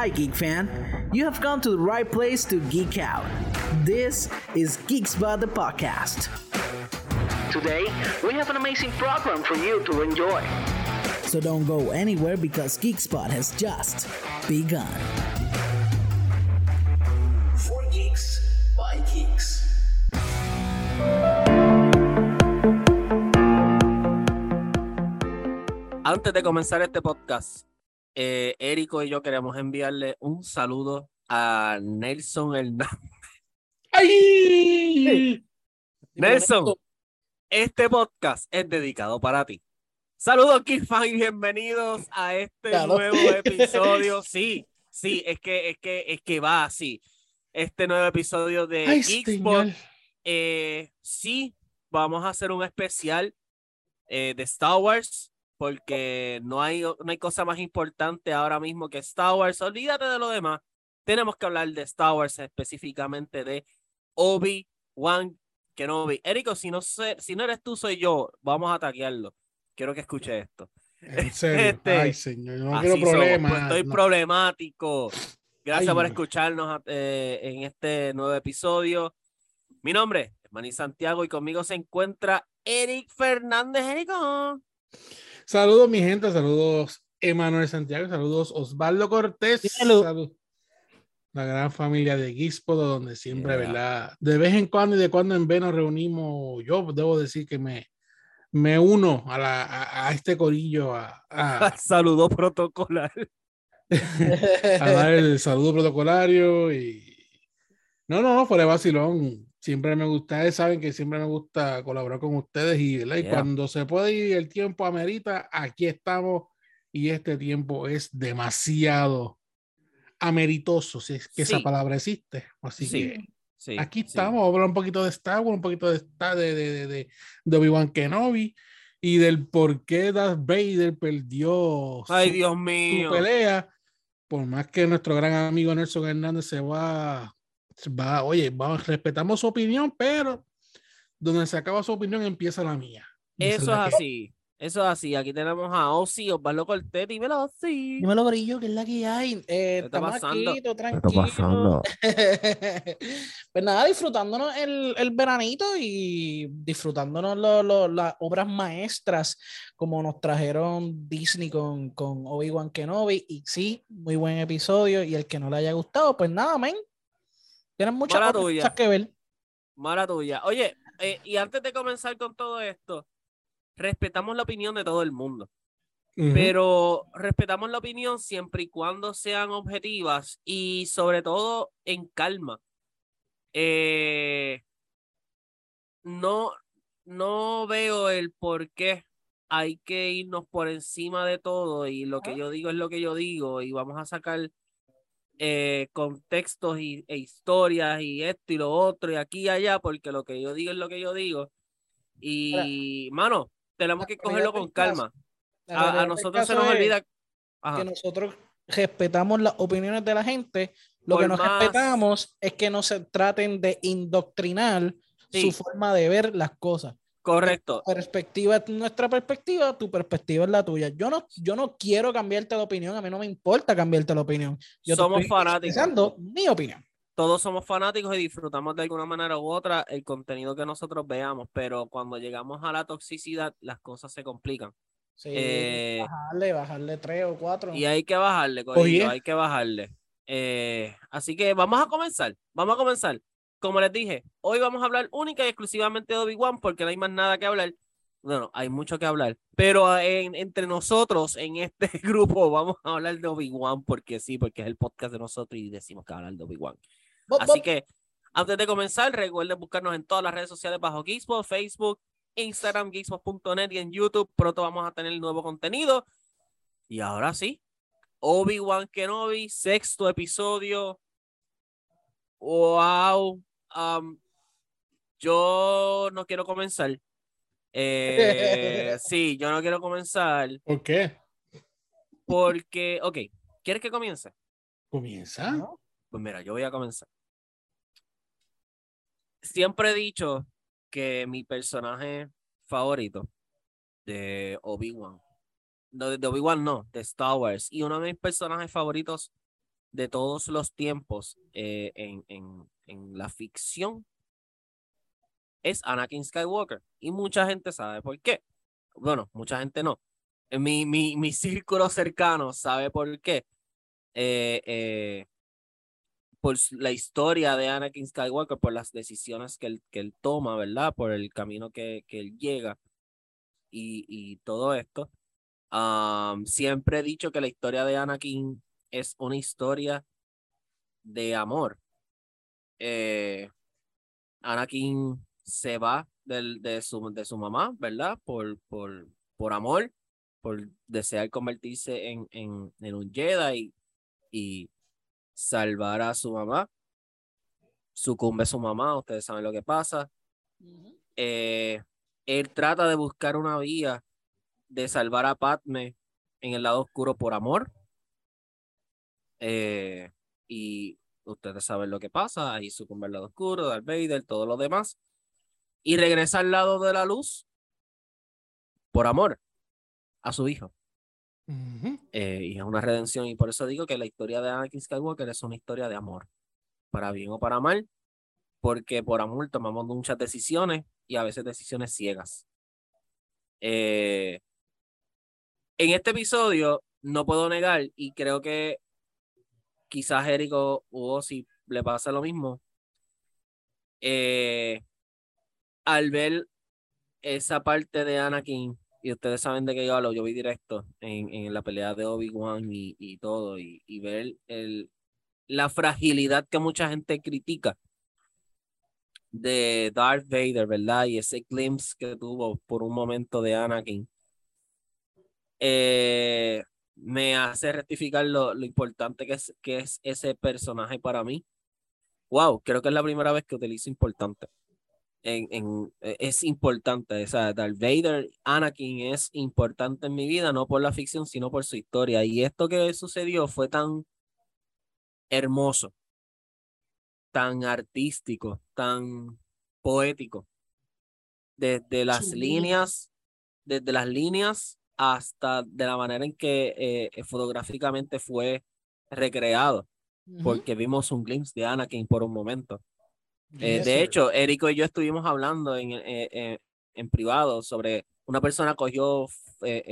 Hi, geek fan. You have come to the right place to geek out. This is Geekspot the podcast. Today, we have an amazing program for you to enjoy. So don't go anywhere because Geekspot has just begun. For geeks, by geeks. Antes de comenzar este podcast, eh, Érico y yo queremos enviarle un saludo a Nelson Hernández. ¡Ay! Nelson, este podcast es dedicado para ti. Saludos, Kifan, y bienvenidos a este Claro. nuevo episodio. Sí, sí, es que, es que, es que va así. Este nuevo episodio de Ay, señor. Eh, sí, vamos a hacer un especial eh, de Star Wars, porque no hay, no hay cosa más importante ahora mismo que Star Wars. Olvídate de lo demás. Tenemos que hablar de Star Wars, específicamente de Obi-Wan Kenobi. Érico, si no, sé, si no eres tú, soy yo. Vamos a ataquearlo. Quiero que escuche esto. En serio. Este, Ay, señor. yo No quiero somos, problemas. pues, estoy no. problemático. Gracias Ay, por no. escucharnos eh, en este nuevo episodio. Mi nombre es Manny Santiago y conmigo se encuentra Eric Fernández. Erico. Saludos, mi gente. Saludos, Emanuel Santiago. Saludos, Osvaldo Cortés. Dímelo. Salud. La gran familia de Guispodo, donde siempre, Yeah. ¿verdad? De vez en cuando y de cuando en vez nos reunimos. Yo debo decir que me, me uno a, la, a, a este corillo a, a, Saludo protocolar. a dar el saludo protocolario y no, no, no, fuera de vacilón. Siempre me gusta, ustedes saben que siempre me gusta colaborar con ustedes y, cuando se puede y el tiempo amerita, aquí estamos y este tiempo es demasiado ameritoso, si es que esa Sí. palabra existe. Así Sí, que Sí, aquí estamos, vamos a hablar un poquito de Star Wars, un poquito de, Star- de, de, de, de, Obi-Wan Kenobi y del por qué Darth Vader perdió Ay, su- Dios su mío. pelea, por más que nuestro gran amigo Nelson Hernández se va, va, oye, vamos, respetamos su opinión, pero donde se acaba su opinión empieza la mía. Eso es así. Eso es así. Aquí tenemos a Ozzy, Osvaldo Cortés. Dímelo, Ozzy. Dímelo, Brillo, que es la que hay. Eh, está estamos pasando? aquí, ¿Qué está tranquilo. pasando? pues nada, disfrutándonos el, el veranito y disfrutándonos lo- lo- las obras maestras como nos trajeron Disney con, con Obi-Wan Kenobi. Y sí, muy buen episodio. Y el que no le haya gustado, pues nada, men. Tienen muchas Mala otras tuya. cosas que ver. Mala tuya. Oye, eh, y antes de comenzar con todo esto, respetamos la opinión de todo el mundo. Pero respetamos la opinión siempre y cuando sean objetivas y sobre todo en calma. Eh, no, no veo el por qué hay que irnos por encima de todo y lo que Ah. yo digo es lo que yo digo y vamos a sacar eh, contextos y, e historias y esto y lo otro y aquí y allá porque lo que yo digo es lo que yo digo. Y, mano, tenemos que cogerlo con caso- calma. La A, nosotros se caso nos olvida. Ajá. que nosotros respetamos las opiniones de la gente. Lo Por que no más- respetamos es que no se traten de indoctrinar Sí. su forma de ver las cosas. Correcto. Perspectiva es nuestra perspectiva, tu perspectiva es la tuya. Yo no, yo no quiero cambiarte la opinión, a mí no me importa cambiarte la opinión. Yo Somos fanáticos. mi opinión. Todos somos fanáticos y disfrutamos de alguna manera u otra el contenido que nosotros veamos, pero cuando llegamos a la toxicidad, las cosas se complican. Sí, Eh, bajarle, bajarle tres o cuatro. Y hay que bajarle, Oye. hay que bajarle. Eh, así que vamos a comenzar, vamos a comenzar. Como les dije, hoy vamos a hablar única y exclusivamente de Obi-Wan porque no hay más nada que hablar. Bueno, hay mucho que hablar, pero en- entre nosotros, en este grupo, vamos a hablar de Obi-Wan porque sí, porque es el podcast de nosotros y decimos que hablar de Obi-Wan. Así que antes de comenzar, recuerden buscarnos en todas las redes sociales bajo Geekspot, Facebook, Instagram, geekspot.net y en YouTube. Pronto vamos a tener nuevo contenido. Y ahora sí, Obi-Wan Kenobi, sexto episodio. Wow. Um, yo no quiero comenzar. Eh, sí, yo no quiero comenzar ¿Por qué? porque, ok, ¿quieres que comience? Comienza. ¿No? Pues mira, yo voy a comenzar. Siempre he dicho que mi personaje favorito de Obi-Wan, no, de Obi-Wan no, de Star Wars, y uno de mis personajes favoritos de todos los tiempos eh, en, en, en la ficción es Anakin Skywalker. Y mucha gente sabe por qué. Bueno, mucha gente no. Mi, mi, mi círculo cercano sabe por qué. Eh, eh, por la historia de Anakin Skywalker, por las decisiones que él, que él toma, ¿verdad? Por el camino que, que él llega y, y todo esto. siempre he dicho que la historia de Anakin es una historia de amor. Eh, Anakin se va del, de, su, de su mamá, ¿verdad? Por, por, por amor, por desear convertirse en, en, en un Jedi y, salvar a su mamá. Sucumbe su mamá, ustedes saben lo que pasa. Eh, él trata de buscar una vía de salvar a Padme en el lado oscuro por amor. Eh, y ustedes saben lo que pasa. Ahí sucumbe el lado oscuro, Darth Vader, todo lo demás. Y regresa al lado de la luz por amor a su hijo. Eh, y es una redención. Y por eso digo que la historia de Anakin Skywalker es una historia de amor. Para bien o para mal. Porque por amor tomamos muchas decisiones y a veces decisiones ciegas. Eh, en este episodio no puedo negar y creo que quizás Érico o si le pasa lo mismo. Eh, al ver esa parte de Anakin y ustedes saben de qué yo hablo, yo vi directo en, en la pelea de Obi-Wan y, y, todo, y, y ver el, la fragilidad que mucha gente critica de Darth Vader, ¿verdad? Y ese glimpse que tuvo por un momento de Anakin, eh, me hace rectificar lo, lo importante que es, que es ese personaje para mí. Wow, creo que es la primera vez que utilizo importante en, e, es importante. O sea, Darth Vader, Anakin es importante en mi vida, no por la ficción, sino por su historia. Y esto que sucedió fue tan hermoso, tan artístico, tan poético. Desde las líneas, desde las líneas hasta de la manera en que eh, fotográficamente fue recreado, porque vimos un glimpse de Anakin por un momento. Eh, de hecho, Érico y yo estuvimos hablando en, eh, eh, en privado sobre una persona cogió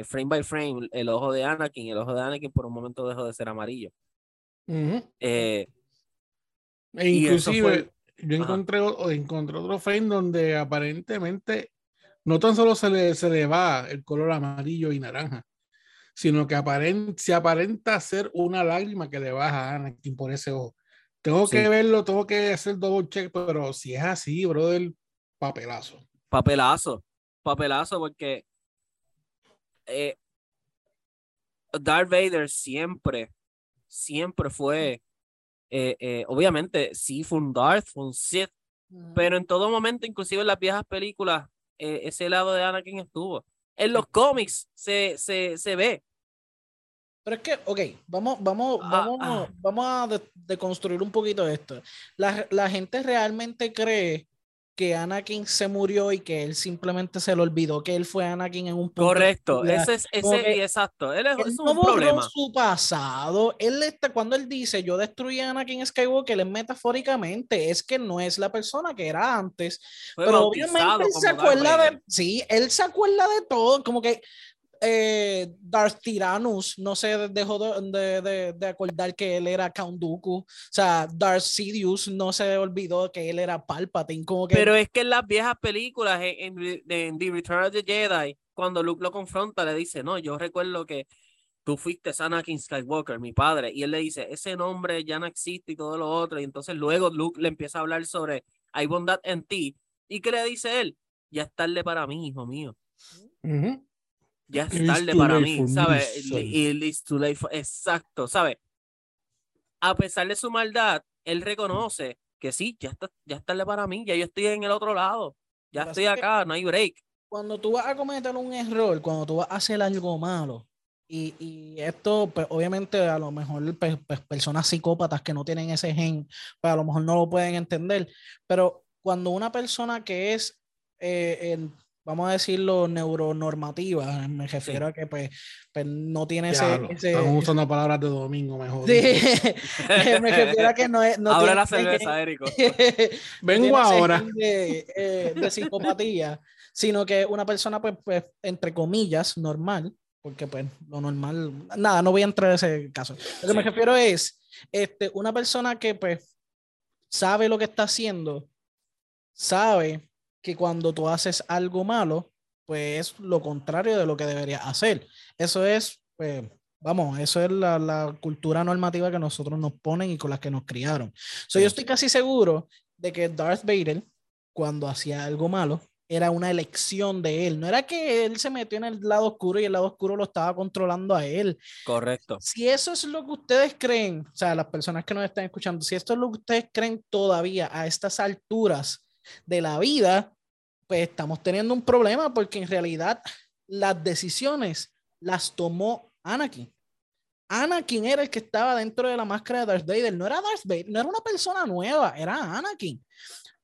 frame by frame el ojo de Anakin el ojo de Anakin por un momento dejó de ser amarillo. e inclusive yo encontré, encontré otro frame donde aparentemente no tan solo se le, se le va el color amarillo y naranja, sino que aparent, se aparenta ser una lágrima que le baja a Anakin por ese ojo. Tengo que verlo, tengo que hacer double check, pero si es así, brother, papelazo. Papelazo, papelazo, porque eh, Darth Vader siempre, siempre fue, eh, eh, obviamente, sí fue un Darth, fue un Sith, pero en todo momento, inclusive en las viejas películas, ese lado de Anakin estuvo. En los cómics se, se, se ve, pero es que, ok, vamos, vamos, ah, vamos, ah. vamos a deconstruir un poquito esto. La, la, gente realmente cree que Anakin se murió y que él simplemente se lo olvidó que él fue Anakin en un punto. Correcto, ese es ese, exacto. Él es, un problema. su pasado. Él está, cuando él dice yo destruí a Anakin Skywalker, él metafóricamente es que no es la persona que era antes. pero obviamente él se acuerda de. Sí, él se acuerda de todo. Como que eh, Darth Tyrannus no se dejó de, de, de, acordar que él era Count Dooku. O sea, Darth Sidious no se olvidó que él era Palpatine. Como que... Pero es que en las viejas películas, en, en, The Return of the Jedi, cuando Luke lo confronta, le dice, no, yo recuerdo que tú fuiste Anakin Skywalker, mi padre. Y él le dice, ese nombre ya no existe y todo lo otro. Y entonces luego Luke le empieza a hablar sobre, hay bondad en ti. ¿Y qué le dice él? Ya es tarde para mí, hijo mío ya es tarde para mí, ¿sabes? Y, it's too late exacto, ¿sabes? A pesar de su maldad, él reconoce que sí, ya está, ya es tarde para mí, ya yo estoy en el otro lado, ya estoy acá, no hay break. Cuando tú vas a cometer un error, cuando tú vas a hacer algo malo, y, y esto, pues, obviamente, a lo mejor pues, pues, personas psicópatas que no tienen ese gen, pues a lo mejor no lo pueden entender, pero cuando una persona que es eh, vamos a decirlo, neuronormativa. Me refiero a que pues, pues no tiene ese, Diablo, ese- Estamos usando palabras de domingo mejor. Sí, me refiero a que no es. No tiene la ese cerveza, gen- Érico. Vengo ese ahora. De, eh, de psicopatía, sino que una persona, pues, pues, entre comillas, normal, porque pues lo normal, nada, no voy a entrar en ese caso. Lo que me Sí. refiero es, este, una persona que pues sabe lo que está haciendo, sabe que cuando tú haces algo malo, pues es lo contrario de lo que deberías hacer. Eso es, pues, vamos, eso es la, la cultura normativa que nosotros nos ponen y con las que nos criaron. So, Sí. Yo estoy casi seguro de que Darth Vader, cuando hacía algo malo, era una elección de él. No era que él se metió en el lado oscuro y el lado oscuro lo estaba controlando a él. Correcto. Si eso es lo que ustedes creen, o sea, las personas que nos están escuchando, si esto es lo que ustedes creen todavía a estas alturas de la vida, pues estamos teniendo un problema porque en realidad las decisiones las tomó Anakin. Anakin era el que estaba dentro de la máscara de Darth Vader, no era Darth Vader, no era una persona nueva, era Anakin.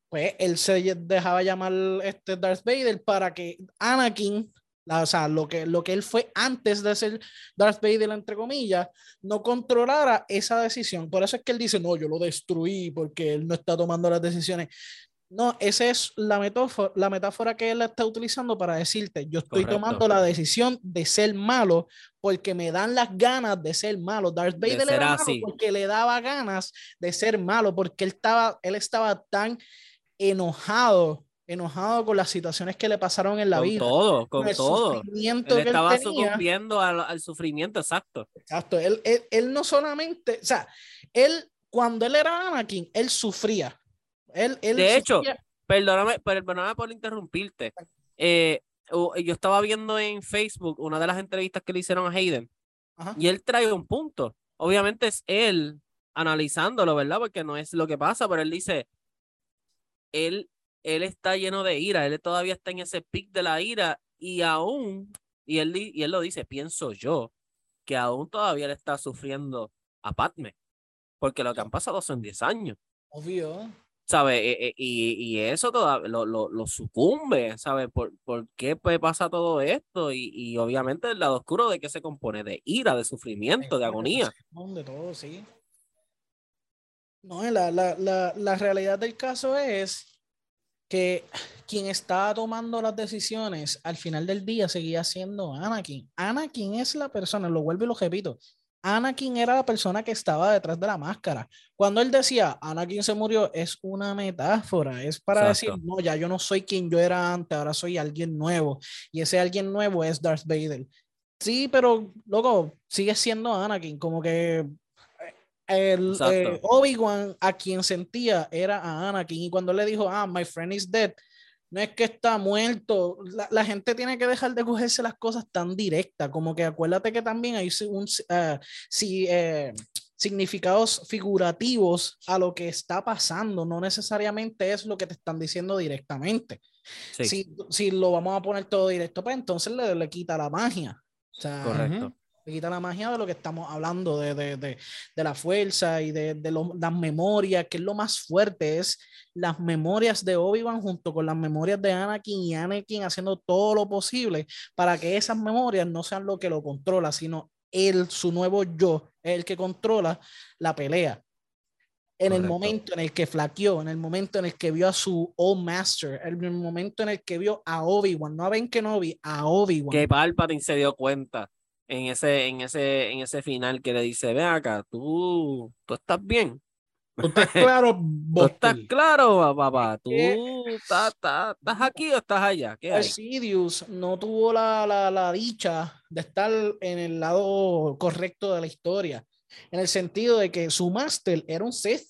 Pues él se dejaba llamar este Darth Vader para que Anakin, la- o sea, lo que, lo que él fue antes de ser Darth Vader, entre comillas, no controlara esa decisión. Por eso es que él dice, no, yo lo destruí porque él no está tomando las decisiones. No, esa es la metáfora, la metáfora que él está utilizando para decirte, yo estoy Correcto. tomando la decisión de ser malo porque me dan las ganas de ser malo. Darth De Vader era malo así. porque le daba ganas de ser malo, porque él estaba, él estaba tan enojado, enojado con las situaciones que le pasaron en la con vida. todo, con el todo. sufrimiento Él que él estaba tenía. sucumbiendo al, al sufrimiento, exacto. Exacto, él, él, él no solamente, o sea, él, cuando él era Anakin, él sufría. Él, él De hecho, Perdóname, perdóname por interrumpirte. Eh, yo estaba viendo en Facebook una de las entrevistas que le hicieron a Hayden Ajá. y él trae un punto. Obviamente es él analizándolo, ¿verdad? Porque no es lo que pasa, pero él dice, él, él está lleno de ira, él todavía está en ese pic de la ira y aún, y él, y él lo dice, pienso yo, que aún todavía le está sufriendo a Padme, porque lo que han pasado son 10 años. obvio. ¿Sabes? E- e- Y, y eso todavía lo, lo, lo sucumbe, ¿sabes? ¿Por, por qué pues, pasa todo esto? Y, y obviamente el lado oscuro de qué se compone, de ira, de sufrimiento, de agonía. De todo, sí. No, la, la, la, la realidad del caso es que quien estaba tomando las decisiones al final del día seguía siendo Anakin. Anakin es la persona, lo vuelvo y lo repito. Anakin era la persona que estaba detrás de la máscara. Cuando él decía Anakin se murió, es una metáfora, es para decir, no, ya yo no soy quien yo era antes, ahora soy alguien nuevo. Y ese alguien nuevo es Darth Vader. Sí, pero loco, sigue siendo Anakin, como que el Exacto. eh, Obi-Wan a quien sentía era a Anakin y cuando le dijo, ah, my friend is dead, no es que está muerto, la, la gente tiene que dejar de cogerse las cosas tan directas, como que acuérdate que también hay un, eh, si, eh, significados figurativos a lo que está pasando, no necesariamente es lo que te están diciendo directamente. Sí, Si, si lo vamos a poner todo directo, pues entonces le, le quita la magia. O sea, correcto. Le quita la magia de lo que estamos hablando, de, de, de, de la fuerza y de, de lo- las memorias, que es lo más fuerte, es las memorias de Obi-Wan junto con las memorias de Anakin y Anakin haciendo todo lo posible para que esas memorias no sean lo que lo controla, sino él, su nuevo yo, es el que controla la pelea. En el Correcto. momento en el que flaqueó, en el momento en el que vio a su Old Master, en el momento en el que vio a Obi-Wan, no a Ben Kenobi, a Obi-Wan. Que Palpatine se dio cuenta en ese, en ese, en ese final que le dice, ven acá, tú, tú estás bien. ¿Tú estás claro, ¿Tú estás claro, pa- papá? ¿Tú estás, estás, estás aquí o estás allá? ¿Qué hay? Sidious no tuvo la, la, la dicha de estar en el lado correcto de la historia, en el sentido de que su máster era un Sith.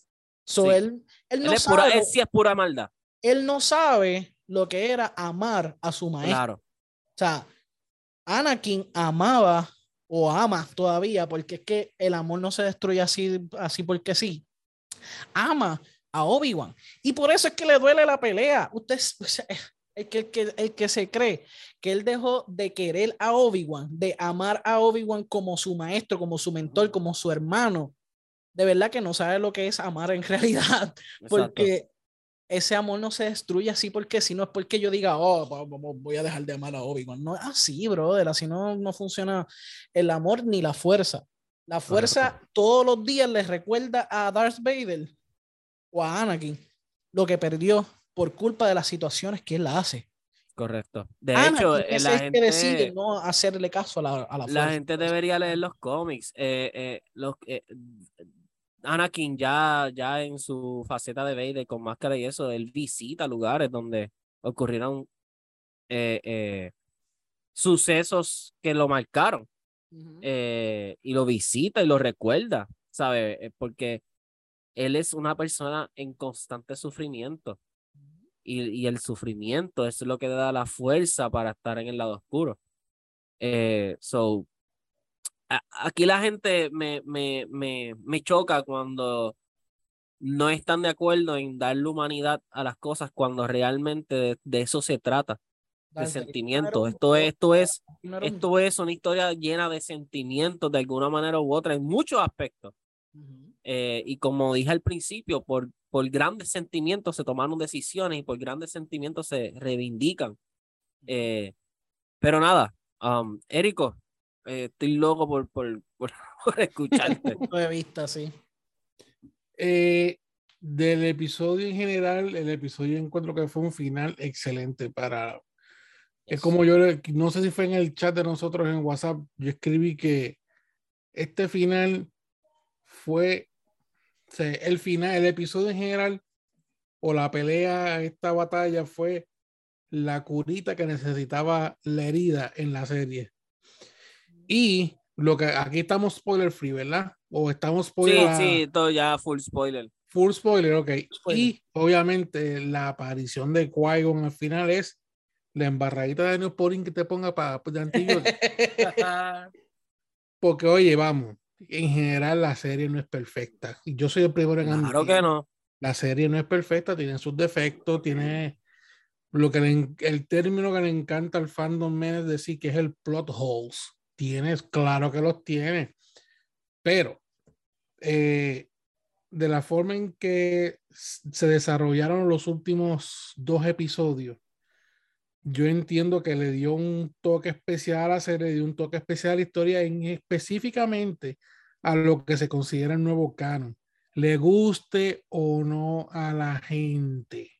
So Sí. él, él, Él no es pura, sabe, él sí es pura maldad. él no sabe lo que era amar a su maestro. Claro. O sea, Anakin amaba o ama todavía, porque es que el amor no se destruye así, así porque sí. Ama a Obi-Wan. Y por eso es que le duele la pelea. Usted, o sea, el que, el, que, el que se cree que él dejó de querer a Obi-Wan, de amar a Obi-Wan como su maestro, como su mentor, como su hermano, de verdad que no sabe lo que es amar en realidad exacto. porque ese amor no se destruye así porque si no es porque yo diga, oh, voy a dejar de amar a Obi-Wan. No es así, brother. Así no, no funciona el amor ni la fuerza. La fuerza todos los días le recuerda a Darth Vader o a Anakin lo que perdió por culpa de las situaciones que él hace. Correcto. De hecho, eh, la gente decide no hacerle caso a la, a la, la gente debería leer los cómics. Eh, eh, los, Anakin ya, ya en su faceta de Vader con máscara y eso, él visita lugares donde ocurrieron sucesos que lo marcaron. y lo visita y lo recuerda, ¿sabe? Porque él es una persona en constante sufrimiento y, el sufrimiento es lo que da la fuerza para estar en el lado oscuro. Eh, so, aquí la gente me, me, me, me choca cuando no están de acuerdo en darle humanidad a las cosas cuando realmente de, eso se trata, de sentimientos. Esto es, esto es, esto es una historia llena de sentimientos de alguna manera u otra en muchos aspectos. Eh, y como dije al principio, por, por grandes sentimientos se tomaron decisiones y por grandes sentimientos se reivindican. Eh, pero nada, um, Érico, eh, estoy loco por, por, por, escucharte. Lo he visto, sí. del episodio en general, el episodio encuentro que fue un final excelente para... Es como yo, no sé si fue en el chat de nosotros en WhatsApp, yo escribí que este final fue el final, el episodio en general o la pelea, esta batalla fue la curita que necesitaba la herida en la serie. Y lo que aquí estamos spoiler free, ¿verdad? O estamos spoiler. Sí, sí, todo ya full spoiler. Full spoiler, ok. Y obviamente la aparición de Qui-Gon al final es la embarradita de Neosporin que te ponga para de Porque, oye, vamos, en general la serie no es perfecta. Y yo soy el primero en Claro que no. La serie no es perfecta, tiene sus defectos, tiene lo que el término que le encanta al fandom es decir que es el plot holes. Tienes, claro que los tiene. Pero eh, de la forma en que se desarrollaron los últimos dos episodios, yo entiendo que le dio un toque especial a serie, le un toque especial a la historia, en específicamente a lo que se considera el nuevo canon, le guste o no a la gente.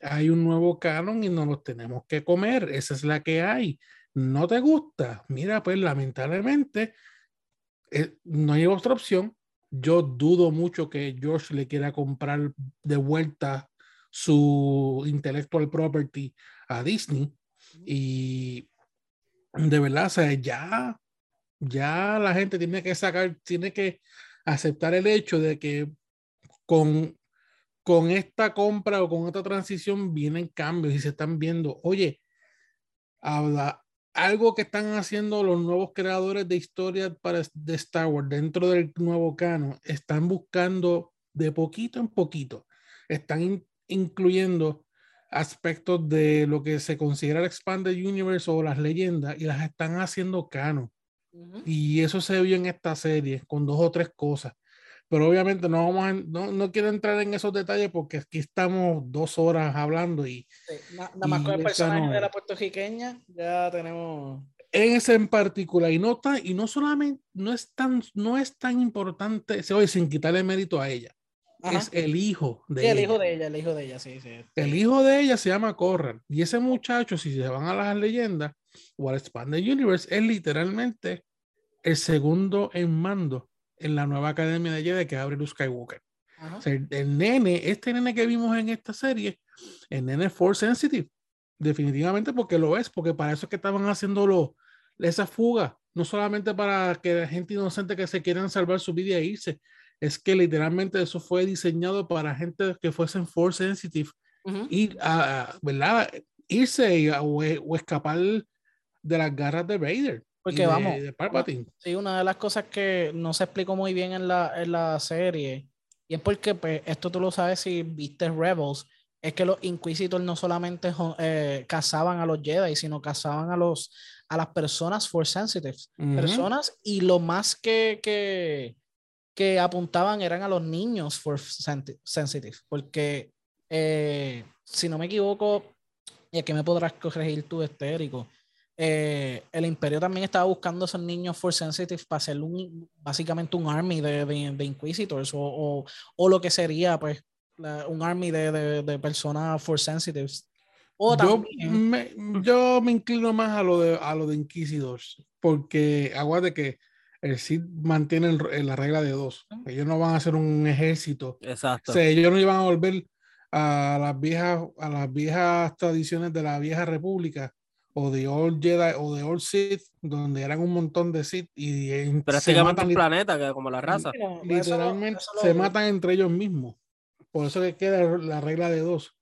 Hay un nuevo canon y no lo tenemos que comer, esa es la que hay. ¿No te gusta? Mira, pues lamentablemente eh, no hay otra opción. Yo dudo mucho que George le quiera comprar de vuelta su intellectual property a Disney. Y de verdad, o sea, ya, ya la gente tiene que sacar, tiene que aceptar el hecho de que con, con esta compra o con esta transición vienen cambios y se están viendo, oye, habla, algo que están haciendo los nuevos creadores de historias para de Star Wars dentro del nuevo canon, están buscando de poquito en poquito, están incluyendo aspectos de lo que se considera el Expanded Universe o las leyendas y las están haciendo canon. Y eso se vio en esta serie con dos o tres cosas. Pero obviamente no vamos no, no, quiero entrar en esos detalles porque aquí estamos dos horas hablando y. nada más con el personaje de la puertorriqueña, ya tenemos. En ese en particular, y no, y no solamente, no es tan, no es tan importante, se oye, sin quitarle mérito a ella es el hijo de sí, el hijo de ella, el hijo de ella, sí, sí. El hijo de ella se llama Corran. Y ese muchacho, si se van a las leyendas o al Expanded Universe, es literalmente el segundo en mando en la nueva academia de Jedi que abre Luke Skywalker. O sea, el, nene, este nene que vimos en esta serie, el nene Force Sensitive, definitivamente porque lo es, porque para eso es que estaban haciendo esa fuga, no solamente para que la gente inocente que se quieran salvar su vida e irse, es que literalmente eso fue diseñado para gente que fuesen force sensitive y a, ¿verdad? irse o, escapar de las garras de Vader. Porque vamos, sí, una de las cosas que no se explicó muy bien en la, en la serie, y es porque pues, esto tú lo sabes si viste Rebels, es que los Inquisitors no solamente eh, cazaban a los Jedi, sino cazaban a los a las personas force sensitive, personas, y lo más que, que, que apuntaban eran a los niños for sensitive, porque eh, si no me equivoco, y es que me podrás corregir tú, estérico. Eh, el Imperio también estaba buscando a esos niños Force Sensitive para hacer un, básicamente un army de, de, de Inquisitors o, o, o, lo que sería pues la, un army de, de, personas Force Sensitives. O yo, me, yo me inclino más a lo de, a lo de Inquisitors porque aguarde que el Sith mantiene la regla de dos. Ellos no van a hacer un ejército. Exacto. O sea, ellos no iban a volver a las viejas, a las viejas tradiciones de la vieja república o de Old Jedi o de Old Sith, donde eran un montón de Sith y prácticamente el planeta, que como la raza. Literalmente eso, eso se matan entre ellos mismos. Por eso que queda la regla de dos.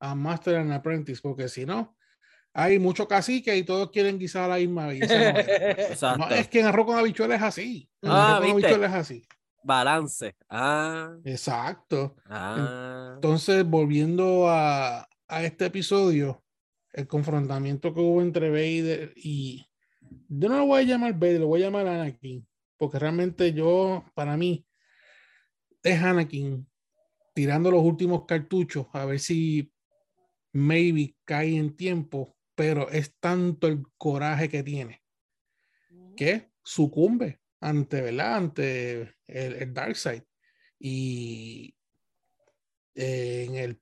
A Master and Apprentice, porque si no, hay muchos caciques y todos quieren guisar la misma. No, no, es que en arroz con habichuelas es así. En ah, arroz con habichuelas es así. Balance. Ah. Exacto. Ah. Entonces, volviendo a, a, este episodio, el confrontamiento que hubo entre Vader y. Yo no lo voy a llamar Vader, lo voy a llamar Anakin, porque realmente yo, para mí, es Anakin tirando los últimos cartuchos a ver si maybe cae en tiempo pero es tanto el coraje que tiene que sucumbe ante, ¿verdad? Ante el, el Dark Side. Y eh, en el,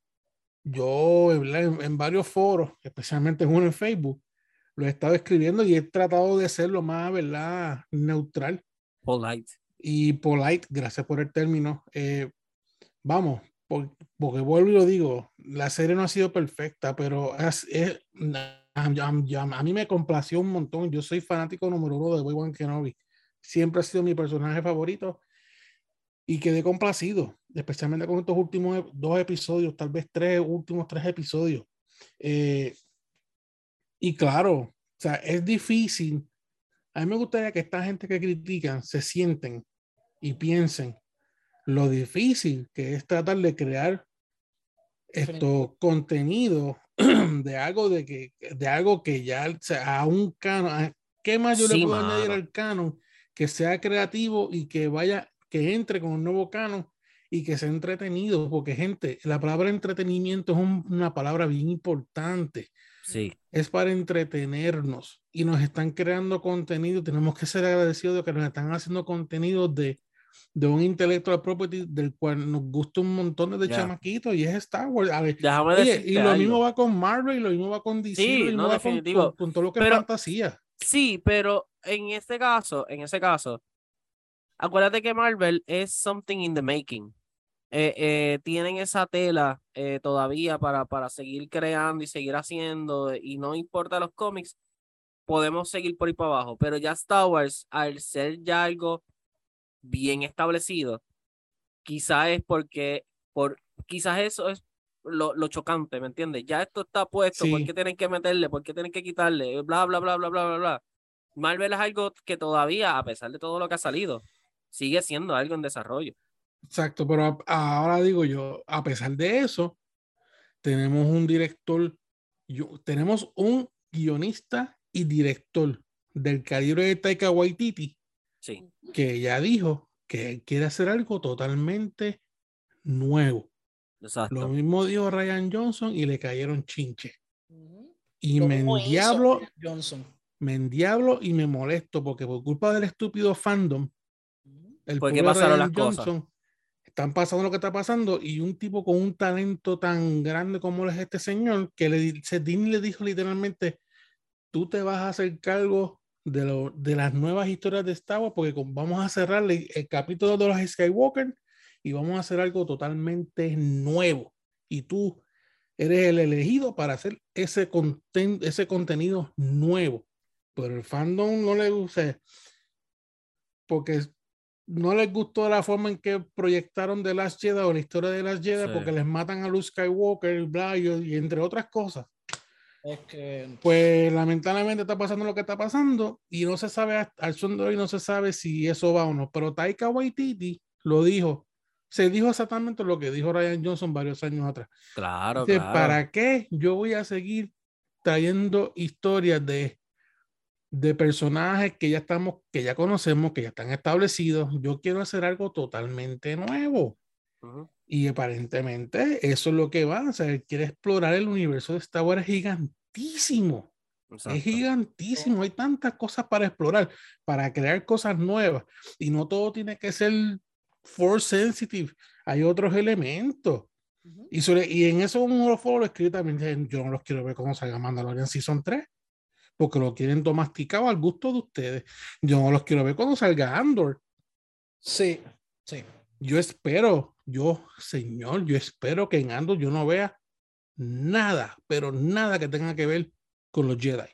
yo en, en, varios foros, especialmente en uno en Facebook, lo he estado escribiendo y he tratado de ser lo más, ¿verdad? Neutral. Polite. Y polite, gracias por el término. Eh, vamos, porque, porque, vuelvo y lo digo, la serie no ha sido perfecta, pero es, es a mí me complació un montón. Yo soy fanático número uno de Obi-Wan Kenobi. Siempre ha sido mi personaje favorito y quedé complacido, especialmente con estos últimos dos episodios, tal vez tres últimos tres episodios. Eh, y claro, o sea, es difícil. A mí me gustaría que esta gente que critican se sienten y piensen lo difícil que es tratar de crear estos contenidos de algo de que de algo que ya o sea, a un canon qué más yo sí, le puedo mano. añadir al canon que sea creativo y que vaya que entre con un nuevo canon y que sea entretenido porque gente la palabra entretenimiento es un, una palabra bien importante sí es para entretenernos y nos están creando contenido tenemos que ser agradecidos de que nos están haciendo contenido de de un intellectual property del cual nos gusta un montón de yeah. chamaquitos y es Star Wars. A ver, oye, y lo algo. mismo va con Marvel, y lo mismo va con DC, sí, lo mismo no, va con, con, con, todo lo que pero, es fantasía. Sí, pero en este caso, en ese caso, acuérdate que Marvel es something in the making. Eh, eh, tienen esa tela eh, todavía para, para seguir creando y seguir haciendo, y no importa los cómics, podemos seguir por ahí para abajo. Pero ya Star Wars, al ser ya algo bien establecido, quizás es porque, por, quizás eso es lo, lo chocante, ¿me entiendes? Ya esto está puesto, sí. ¿por qué tienen que meterle? ¿Por qué tienen que quitarle? Bla, bla, bla, bla, bla, bla, bla. Marvel es algo que todavía, a pesar de todo lo que ha salido, sigue siendo algo en desarrollo. Exacto, pero ahora digo yo, a pesar de eso, tenemos un director, yo, tenemos un guionista y director del calibre de Taika Waititi Sí. Que ya dijo que quiere hacer algo totalmente nuevo. Exacto. Lo mismo dijo Ryan Johnson y le cayeron chinche. Uh -huh. Y me endiablo, Johnson? me endiablo y me molesto porque por culpa del estúpido fandom, el ¿Por qué pasaron las Johnson, cosas? están pasando lo que está pasando y un tipo con un talento tan grande como es este señor que le, Disney le dijo literalmente tú te vas a hacer cargo de, lo, de, las nuevas historias de Star Wars, porque vamos a cerrar el, el, capítulo de los Skywalker y vamos a hacer algo totalmente nuevo. Y tú eres el elegido para hacer ese, conten ese contenido nuevo. Pero el fandom no le gusta, porque no les gustó la forma en que proyectaron The Last Jedi o la historia de Last Jedi, sí. porque les matan a Luke Skywalker bla, y, y entre otras cosas. Es que... Pues lamentablemente está pasando lo que está pasando y no se sabe, al son de hoy no se sabe si eso va o no, pero Taika Waititi lo dijo, se dijo exactamente lo que dijo Ryan Johnson varios años atrás. Claro, Dice, claro. ¿Para qué yo voy a seguir trayendo historias de, de personajes que ya estamos, que ya conocemos, que ya están establecidos? Yo quiero hacer algo totalmente nuevo. Uh -huh. Y aparentemente eso es lo que va. Sea, él quiere explorar el universo de Star Wars gigantísimo. Es gigantísimo. Hay tantas cosas para explorar, para crear cosas nuevas. Y no todo tiene que ser force sensitive. Hay otros elementos. y, sobre, y en eso uno lo escribe también. Yo no los quiero ver cómo salga Mandalorian Season 3 porque lo quieren domesticado al gusto de ustedes. Yo no los quiero ver cuando salga Andor. Sí, sí. Yo espero, yo, señor, yo espero que en Andor yo no vea nada, pero nada que tenga que ver con los Jedi.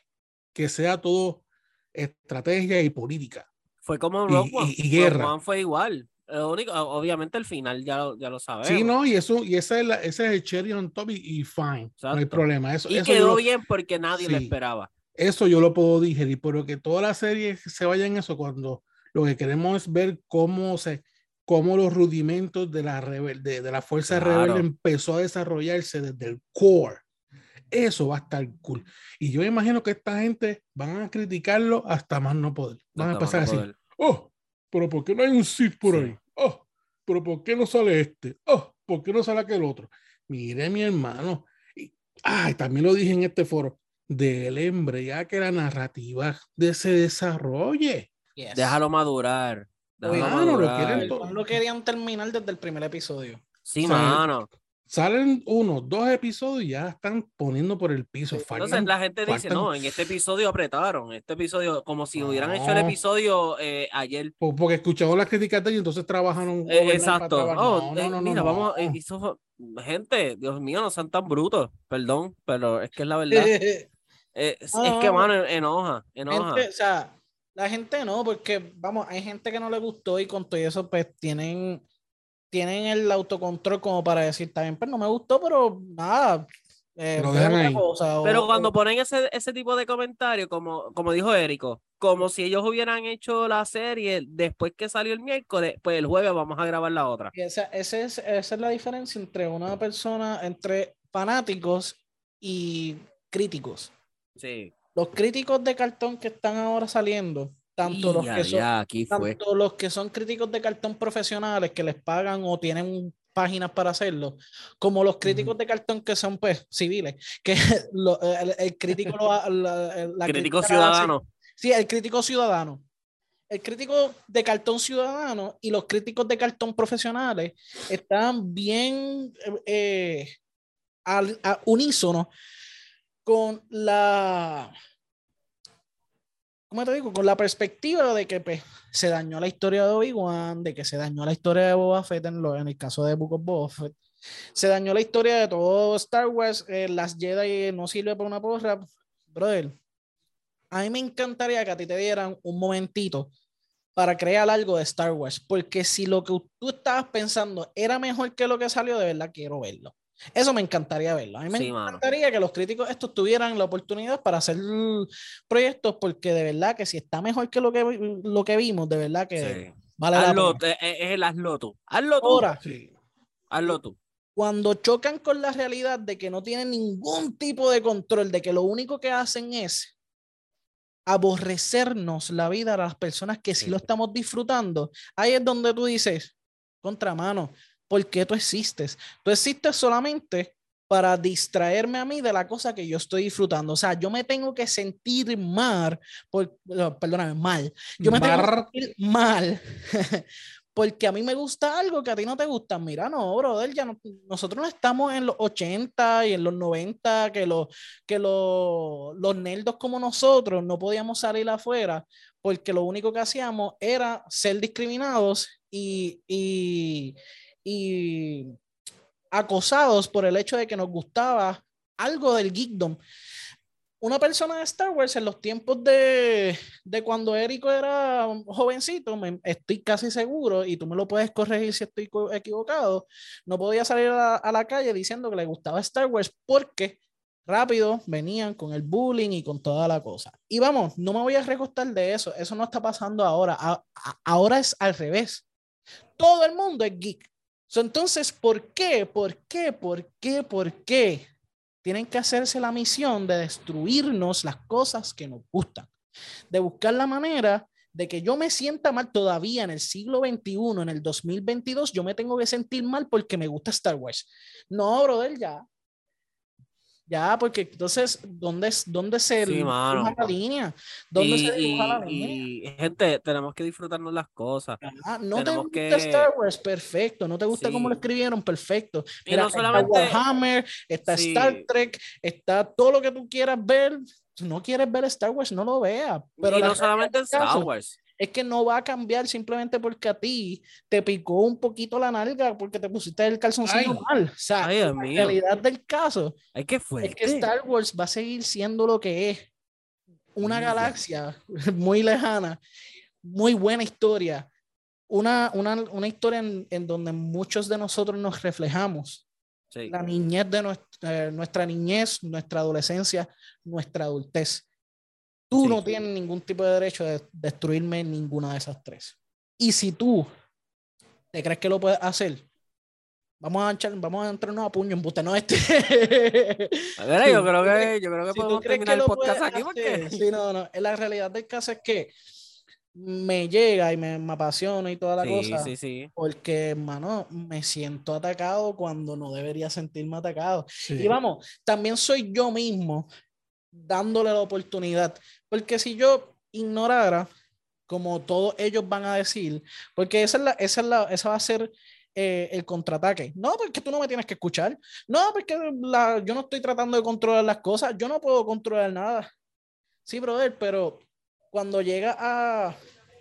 Que sea todo estrategia y política. Fue como y, y, guerra. fue igual. obviamente el final ya, ya lo sabemos. Sí, no, y eso, y ese es, ese es el cherry on top y, fine. No hay problema. Eso, y quedó bien porque nadie lo esperaba. Eso yo lo puedo digerir, pero que toda la serie se vaya en eso cuando lo que queremos es ver cómo se cómo los rudimentos de la rebelde, de la fuerza rebelde empezó a desarrollarse desde el core. Eso va a estar cool. Y yo imagino que esta gente van a criticarlo hasta más no poder. Van a pasar así. Oh, pero ¿por qué no hay un Sith por ahí? Oh, pero ¿por qué no sale este? Oh, ¿por qué no sale aquel otro? Mire, mi hermano. Y, ay, también lo dije en este foro del ya que la narrativa de se desarrolle. Déjalo madurar. Lo, querían terminar desde el primer episodio. Sí, mano. Salen uno, dos episodios y ya están poniendo por el piso. Entonces la gente dice, no, en este episodio apretaron, este episodio, como si hubieran hecho el episodio eh, ayer. Porque escucharon las críticas y entonces trabajaron. Eh, exacto. Oh, no, no, no, mira, vamos, eh, gente, Dios mío, no sean tan brutos, perdón, pero es que es la verdad. Eh, es, que, mano, enoja, enoja. o sea, la gente no, porque, vamos, hay gente que no le gustó y con todo eso, pues tienen, tienen el autocontrol como para decir, también, pero pues, no me gustó, pero nada. Eh, pero cuando ponen ese, ese tipo de comentarios, como, como dijo Érico, como si ellos hubieran hecho la serie después que salió el miércoles, pues el jueves vamos a grabar la otra. esa, esa, es, esa es la diferencia entre una persona, entre fanáticos y críticos. Los críticos de cartón que están ahora saliendo, tanto, los, que son, los que son críticos de cartón profesionales que les pagan o tienen páginas para hacerlo, como los críticos de cartón que son pues civiles, que el, crítico la, crítico ciudadano. sí, el crítico ciudadano. El crítico de cartón ciudadano y los críticos de cartón profesionales están bien eh, al, unísono con la, ¿cómo te digo? Con la perspectiva de que pues, se dañó la historia de Obi-Wan, de que se dañó la historia de Boba Fett en, lo, el caso de Book of Boba Fett. Se dañó la historia de todo Star Wars, eh, las Jedi no sirve para una porra. Brother, a mí me encantaría que a ti te dieran un momentito para crear algo de Star Wars, porque si lo que tú estabas pensando era mejor que lo que salió, de verdad quiero verlo. Eso me encantaría verlo. A mí me encantaría que los críticos estos tuvieran la oportunidad para hacer proyectos, porque de verdad que si está mejor que lo que, lo que vimos, de verdad que vale la pena. Es el hazlo tú. Hazlo tú. Ahora, Hazlo tú. Cuando chocan con la realidad de que no tienen ningún tipo de control, de que lo único que hacen es aborrecernos la vida a las personas que sí lo estamos disfrutando, ahí es donde tú dices, contramano, ¿por qué tú existes? Tú existes solamente para distraerme a mí de la cosa que yo estoy disfrutando. O sea, yo me tengo que sentir mal, por, perdóname, mal. Yo me tengo que sentir mal porque a mí me gusta algo que a ti no te gusta. Mira, no, brother, ya nosotros no estamos en los 80 y en los 90 que, los que los, los nerdos como nosotros no podíamos salir afuera porque lo único que hacíamos era ser discriminados y, y y acosados por el hecho de que nos gustaba algo del geekdom. Una persona de Star Wars en los tiempos de, de cuando Érico era jovencito, estoy casi seguro, y tú me lo puedes corregir si estoy equivocado, no podía salir a, a la calle diciendo que le gustaba Star Wars porque rápido venían con el bullying y con toda la cosa. Y vamos, no me voy a recostar de eso, eso no está pasando ahora, ahora es al revés. Todo el mundo es geek entonces, ¿por qué? ¿Por qué? ¿Por qué? ¿Por qué? Tienen que hacerse la misión de destruirnos las cosas que nos gustan, de buscar la manera de que yo me sienta mal todavía en el siglo XXI, en el 2022, yo me tengo que sentir mal porque me gusta Star Wars. No, brother, ya. Ya, porque entonces, ¿dónde, dónde se Sí, dibuja la línea? ¿Dónde Y, se dibuja la y- línea? y, gente, tenemos que disfrutarnos las cosas. Ah, no te tenemos gusta que- Star Wars, perfecto. No te gusta cómo lo escribieron, perfecto. Y Mira, no está solamente- Warhammer, está Sí. Star Trek, está todo lo que tú quieras ver. Si no quieres ver Star Wars, no lo veas. Pero y no solamente Star Wars. Es que no va a cambiar simplemente porque a ti te picó un poquito la nalga porque te pusiste el calzoncillo Ay. mal. O sea, Ay, la mío. realidad del caso Ay, qué es que Star Wars va a seguir siendo lo que es. Una Mira. galaxia muy lejana, muy buena historia. Una, una, una historia en, en donde muchos de nosotros nos reflejamos. Sí. La niñez de nuestra, eh, nuestra niñez, nuestra adolescencia, nuestra adultez. Tú Sí. no tienes ningún tipo de derecho de destruirme ninguna de esas tres. Y si tú te crees que lo puedes hacer, vamos a, echar, vamos a entrarnos a puño en buste, no este. A ver, yo creo que, yo creo que si tú podemos terminar el lo podcast aquí porque. sí, no, no. La realidad del caso es que me llega y me, me apasiona y toda la Sí, cosa. sí, sí. Porque, hermano, me siento atacado cuando no debería sentirme atacado. Y vamos, también soy yo mismo dándole la oportunidad. Porque si yo ignorara, como todos ellos van a decir, porque esa, es la, esa, es la, esa va a ser eh, el contraataque. No, porque tú no me tienes que escuchar. No, porque la, yo no estoy tratando de controlar las cosas. Yo no puedo controlar nada. Sí, brother, pero cuando llega a,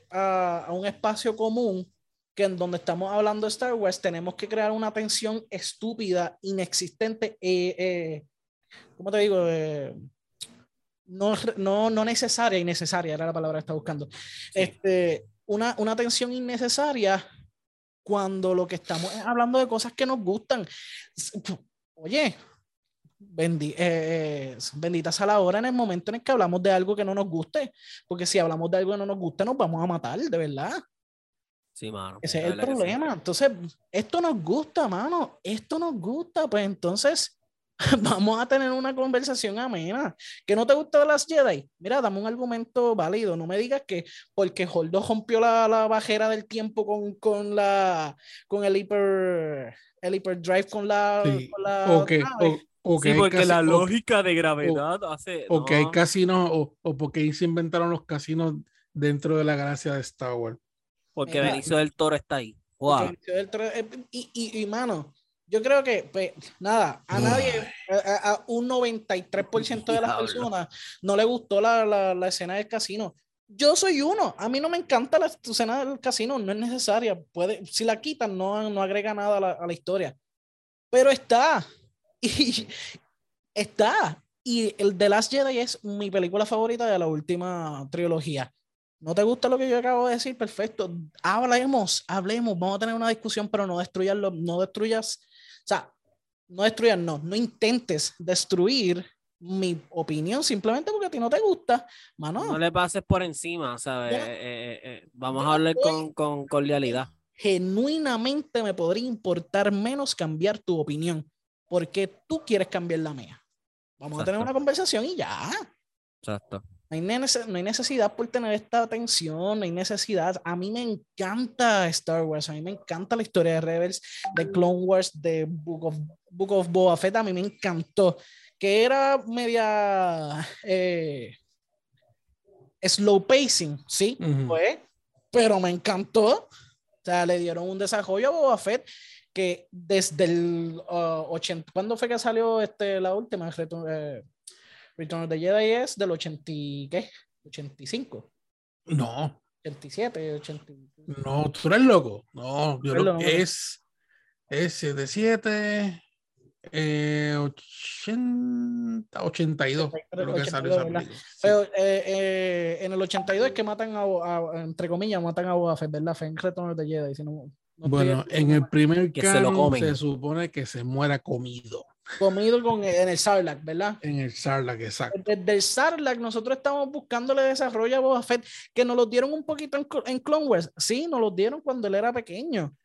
a, a un espacio común, que en donde estamos hablando de Star Wars, tenemos que crear una tensión estúpida, inexistente, eh, eh, ¿cómo te digo? No, no, no necesaria, innecesaria era la palabra que estaba buscando. Este, una, una tensión innecesaria cuando lo que estamos es hablando de cosas que nos gustan. Oye, bendi- eh, eh, bendita sea la hora en el momento en el que hablamos de algo que no nos guste, porque si hablamos de algo que no nos gusta, nos vamos a matar, de verdad. Sí, mano. Ese es el que sí. problema. Entonces, esto nos gusta, mano. Esto nos gusta. Pues entonces, vamos a tener una conversación amena. ¿Que no te gusta de las Jedi? Mira, dame un argumento válido. No me digas que porque Holdo rompió la, la bajera del tiempo con, con, la, con el hiper, el hyperdrive con la, Sí. con la O que, nave. o, o que Sí, porque casi- la o- lógica de gravedad hace. o que hay no. casinos, o, o porque ahí se inventaron los casinos dentro de la galaxia de Star Wars. Porque. Benicio del Toro está ahí. Wow. inició el tre- eh, Y, y, y, mano, yo creo que, pues, nada, a nadie, a, a- un 93% de las personas no le gustó la, la, la escena del casino. Yo soy uno, a mí no me encanta la escena del casino, no es necesaria. Puede, si la quitan, no, no agrega nada a la, a la historia. Pero está. Y está. Y el The Last Jedi es mi película favorita de la última trilogía. ¿No te gusta lo que yo acabo de decir? Perfecto. Hablemos, hablemos, vamos a tener una discusión, pero no destruyas, no destruyas, sea, no destruyas, no, no intentes destruir mi opinión simplemente porque a ti no te gusta, mano. No le pases por encima, ¿sabes? Ya. Eh, eh, eh, vamos a hablar con, con cordialidad. Genuinamente me podría importar menos cambiar tu opinión porque tú quieres cambiar la mía. Vamos a tener una conversación y ya. Exacto. No hay, nece- no hay necesidad por tener esta tensión, no hay necesidad. A mí me encanta Star Wars, a mí me encanta la historia de Rebels, de Clone Wars, de Book of, Book of Boba Fett, a mí me encantó. Que era media eh, slow pacing, sí, fue, pero me encantó. O sea, le dieron un desarrollo a Boba Fett que desde el uh, 80, ¿cuándo fue que salió este, la última? Eh, Return of the Jedi es del 80, y- ¿qué? 85, No, 87, 80. no, tú eres loco. No, yo lo no. que es, es 77, eh, 80, 82. Creo que salió 82, esa ¿verdad? película. Sí. Pero eh, eh, en el 82 es que matan a, a- entre comillas, matan a Boba Fett, ¿verdad? Fue en Return of the Jedi, si no, no Bueno, en el primer Que se lo comen. se supone que se muera comido comido con, en el Sarlacc, ¿verdad? en el Sarlacc, exacto. Desde el Sarlacc nosotros estamos buscándole desarrollo a Boba Fett, que nos lo dieron un poquito en, en Clone Wars. Sí, nos lo dieron cuando él era pequeño.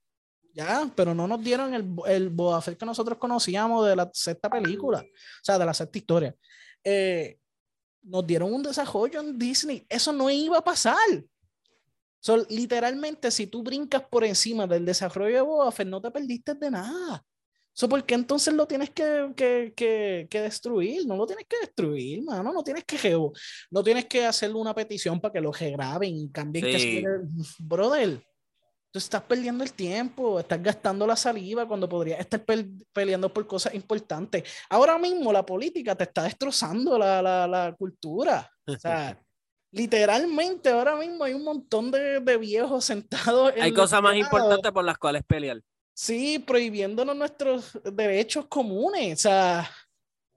Ya, pero no nos dieron el, el Boba Fett que nosotros conocíamos de la sexta película, o sea, de la sexta historia. Eh, nos dieron un desarrollo en Disney. Eso no iba a pasar. So, literalmente, si tú brincas por encima del desarrollo de Boba Fett, no te perdiste de nada. So, ¿Por qué entonces lo tienes que, que, que, que destruir? No lo tienes que destruir, mano. No tienes que, no tienes que hacerle una petición para que lo regraben y cambien. que Sí. se- Brother, tú estás perdiendo el tiempo, estás gastando la saliva cuando podrías estar pe- peleando por cosas importantes. Ahora mismo la política te está destrozando la, la, la cultura. O sea, literalmente ahora mismo hay un montón de, de viejos sentados en Hay cosas más importantes por las cuales pelear. Sí, prohibiéndonos nuestros derechos comunes. O sea,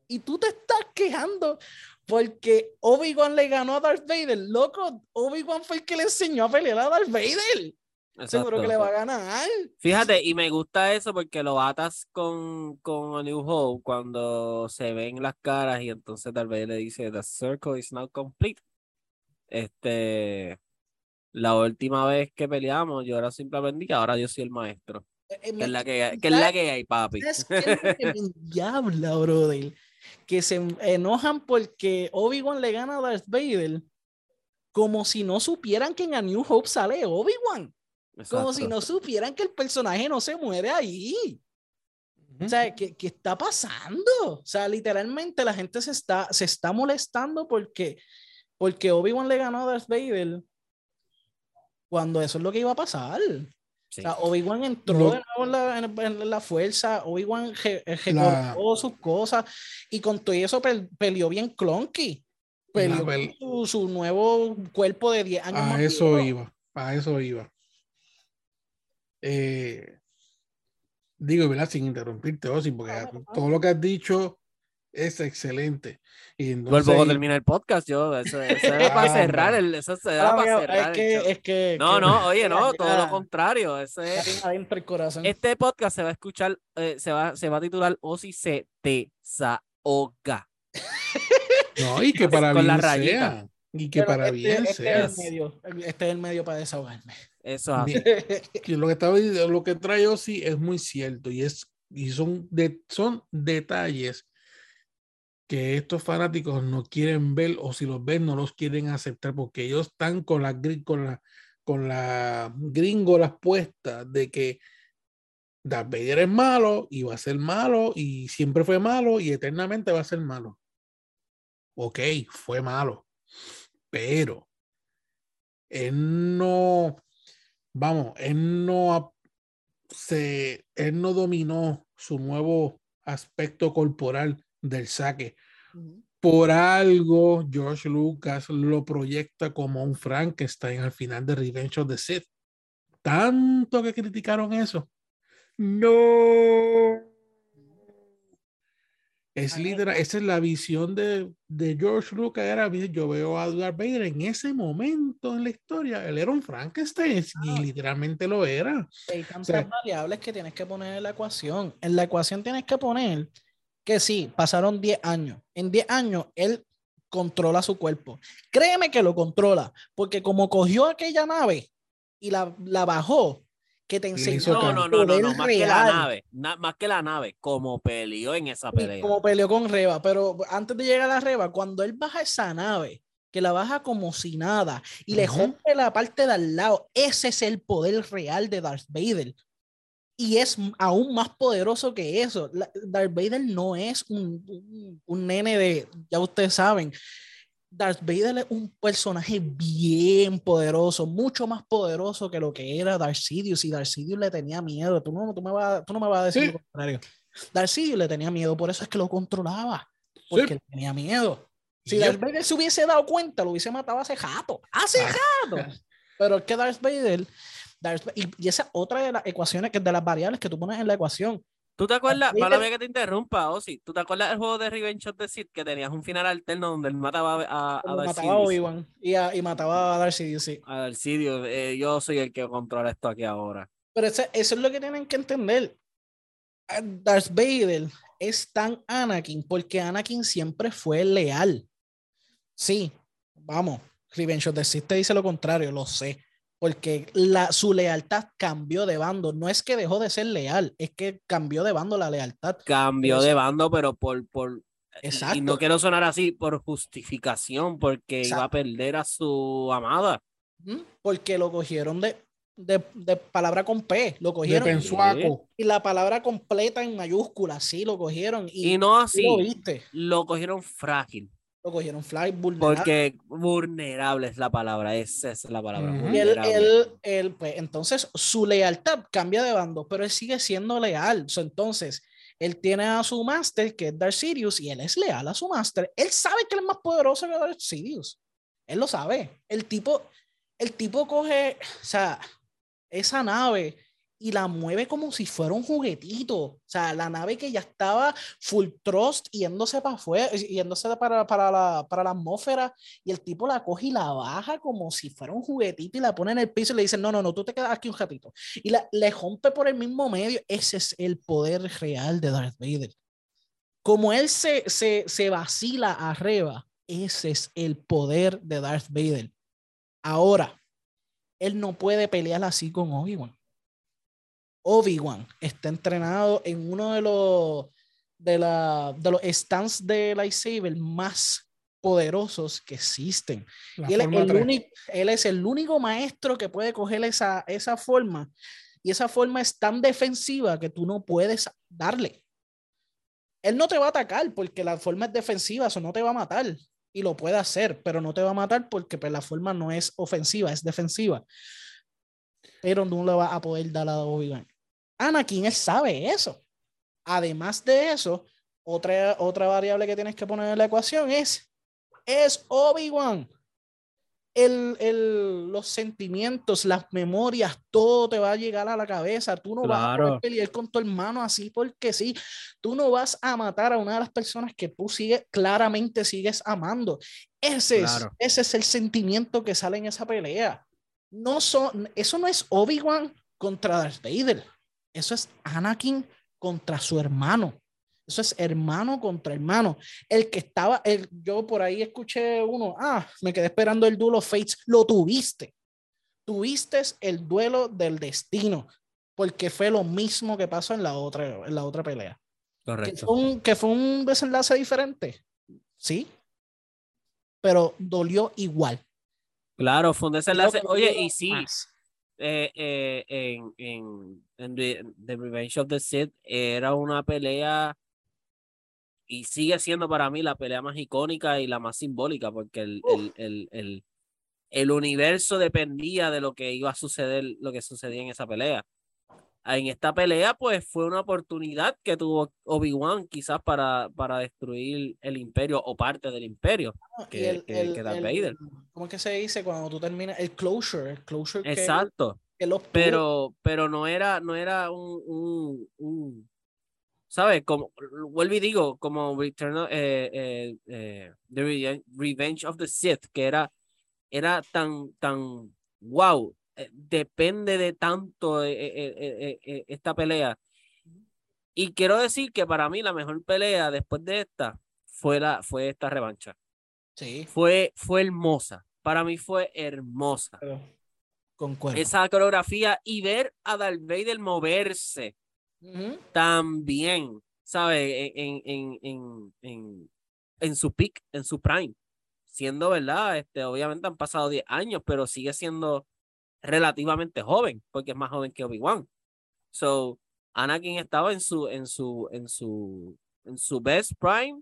y tú te estás quejando porque Obi-Wan le ganó a Darth Vader. Loco, Obi-Wan fue el que le enseñó a pelear a Darth Vader. Seguro que le va a ganar. Fíjate, y me gusta eso porque lo atas con, con A New Hope cuando se ven las caras y entonces tal vez le dice The circle is not complete. Este, la última vez que peleamos, yo era simplemente que ahora yo soy el maestro. Eh, Que me- es la que, hay- que es la que hay, papi. ¿Sabes qué es que me diabla, brother? Que se enojan porque Obi-Wan le gana a Darth Vader como si no supieran que en A New Hope sale Obi-Wan. Como si no supieran que el personaje no se muere ahí. O sea, ¿qué, qué está pasando? O sea, literalmente la gente se está, se está molestando porque, porque Obi-Wan le ganó a Darth Vader cuando eso es lo que iba a pasar. Sí. O sea, Obi-Wan entró Lo- de nuevo en la, en- en la fuerza, Obi-Wan re- eh, La- recordó sus cosas y con todo eso pel- peleó bien clunky. Peleó pel- su, su nuevo cuerpo de 10 años A más eso viejo. iba, a eso iba. Eh, digo, ¿verdad? Sin interrumpirte, Osi, porque Ah, ah. todo lo que has dicho es excelente. Y Vuelvo entonces, a terminar el podcast, yo. Eso, eso era para cerrar el, eso era Ah, para mira, cerrar es que, es que, No, que- no, oye, no, todo lo contrario. Eso es, ya adentro el corazón. este podcast se va a escuchar, eh, se, va, se va a titular Osi se desahoga. no, y que para Con la bien rayita. sea. Y que Pero para este- bien este sea. Es el medio, este es el medio para desahogarme. Eso. Bien, que lo que estaba diciendo- lo que trae Osi es muy cierto y es y son de, son detalles que estos fanáticos no quieren ver o si los ven no los quieren aceptar porque ellos están con la gri- con la con la gringolas puestas de que Darth Vader es malo y va a ser malo y siempre fue malo y eternamente va a ser malo. Ok, fue malo, pero él no, vamos, él no se, él no dominó su nuevo aspecto corporal del saque. Por algo, George Lucas lo proyecta como un Frankenstein al final de Revenge of the Sith. Tanto que criticaron eso. No. Es literal, esa es la visión de, de George Lucas. Era, "Mira, yo veo a Darth Vader en ese momento en la historia. Él era un Frankenstein y Ah. literalmente lo era. Hay tantas sea- variables que tienes que poner en la ecuación. En la ecuación tienes que poner que sí, pasaron 10 años. En 10 años él controla su cuerpo. Créeme que lo controla, porque como cogió aquella nave y la, la bajó, que te enseñó No, no, no, no, no, más que la nave, na- más que la nave, como peleó en esa Y pelea. como peleó con Reba, pero antes de llegar a Reba, cuando él baja esa nave, que la baja como si nada y le rompe la parte de al lado, ese es el poder real de Darth Vader. Y es aún más poderoso que eso. Darth Vader no es un, un, un nene de, ya ustedes saben, Darth Vader es un personaje bien poderoso, mucho más poderoso que lo que era Darth Sidious. Y Darth Sidious le tenía miedo. Tú no, tú me, vas, tú no me vas a decir Sí. lo contrario. Darth Sidious le tenía miedo, por eso es que lo controlaba. Porque Sí. le tenía miedo. Si. Darth Vader se hubiese dado cuenta, lo hubiese matado hace jato. Hace Ah. jato. Pero es que Darth Vader. Y, y esa es otra de las ecuaciones, que de las variables que tú pones en la ecuación. ¿Tú te acuerdas? Mala mía que te interrumpa, Osi. ¿Tú te acuerdas del juego de Revenge of the Sith que tenías un final alterno donde él mataba a, a, Darth mataba a? Obi-Wan y, y mataba a Darth Sidious, sí. A Darth Sidious, eh, yo soy el que controla esto aquí ahora. Pero ese- eso es lo que tienen que entender. Darth Vader es tan Anakin porque Anakin siempre fue leal. Sí, vamos. Revenge of the Sith te dice lo contrario, lo sé. Porque la, su lealtad cambió de bando. No es que dejó de ser leal, es que cambió de bando la lealtad. Cambió de bando, pero por, por y- y Exacto. no quiero sonar así por justificación, porque iba a Exacto. perder a su amada. Porque lo cogieron de, de, de palabra con P, lo De cogieron. pensuaco. y la palabra completa en mayúsculas, sí, lo cogieron. Y, Y no así, lo viste, lo cogieron frágil. Lo cogieron fly vulnerable. Porque vulnerable es la palabra, esa es la palabra. Y él, vulnerable. él- él, pues, entonces su lealtad cambia de bando, pero él sigue siendo leal. So, entonces, él tiene a su máster, que es Darth Sirius, y él es leal a su máster. Él sabe que él es más poderoso que Darth Sirius. Él lo sabe. El tipo, el tipo coge, o sea, esa nave y la mueve como si fuera un juguetito. O sea, la nave que ya estaba full thrust yéndose para afuera, yéndose para, para, la, para la atmósfera, y el tipo la coge y la baja como si fuera un juguetito y la pone en el piso y le dice, no, no, no, tú te quedas aquí un ratito. Y la, le rompe por el mismo medio. Ese es el poder real de Darth Vader. Como él se, se, se vacila arriba, ese es el poder de Darth Vader. Ahora, él no puede pelear así con Obi-Wan. Obi-Wan está entrenado en uno de los de, la, de los stands de lightsaber más poderosos que existen. Y él, es el único, él es el único maestro que puede coger esa, esa forma. Y esa forma es tan defensiva que tú no puedes darle. Él no te va a atacar porque la forma es defensiva, eso no te va a matar. Y lo puede hacer, pero no te va a matar porque pues, la forma no es ofensiva, es defensiva. Pero no le va a poder dar a Obi-Wan. Anakin, él sabe eso. Además de eso, otra, otra variable que tienes que poner en la ecuación es, es Obi-Wan. El, el, los sentimientos, las memorias, todo te va a llegar a la cabeza. Tú no vas a Claro. pelear con tu hermano así porque sí. Tú no vas a matar a una de las personas que tú sigues, claramente sigues amando. Ese, Claro. es, ese es el sentimiento que sale en esa pelea. No son, eso no es Obi-Wan contra Darth Vader. Eso es Anakin contra su hermano. Eso es hermano contra hermano. El que estaba, el, yo por ahí escuché uno, ah, me quedé esperando el duelo Fates. Lo tuviste. Tuviste el duelo del destino, porque fue lo mismo que pasó en la otra, en la otra pelea. Que Correcto. fue, un, que fue un desenlace diferente. Sí. Pero dolió igual. Claro, fue un desenlace. que Oye, y sí, más. Eh, eh, en, en, en The, The Revenge of the Sith era una pelea y sigue siendo para mí la pelea más icónica y la más simbólica porque el, el, el, el universo dependía de lo que iba a suceder, lo que sucedía en esa pelea. En esta pelea, pues fue una oportunidad que tuvo Obi-Wan quizás para, para destruir el imperio o parte del imperio. Y que- el- que- el- que Darth el- Vader. ¿Cómo es que se dice cuando tú terminas? El closure, el closure Exacto. que pero, pero no era, no era un, un, un- ¿sabes? Como, vuelvo y digo, como Return of- eh, eh, eh, The Reve- Revenge of the Sith, que era, era tan, tan, wow, depende de tanto eh, eh, eh, eh, eh, esta pelea. Y quiero decir que para mí la mejor pelea después de esta fue, la, fue esta revancha. Sí, Fue, fue hermosa. Para mí fue hermosa. pero concuerdo. Esa coreografía y ver a Darth Vader moverse también, ¿sabes? En, en, en, en, en su peak, en su prime. Siendo, ¿verdad? Este, obviamente han pasado 10 años, pero sigue siendo relativamente joven, porque es más joven que Obi-Wan. So, Anakin estaba en su, en su, en su, en su best prime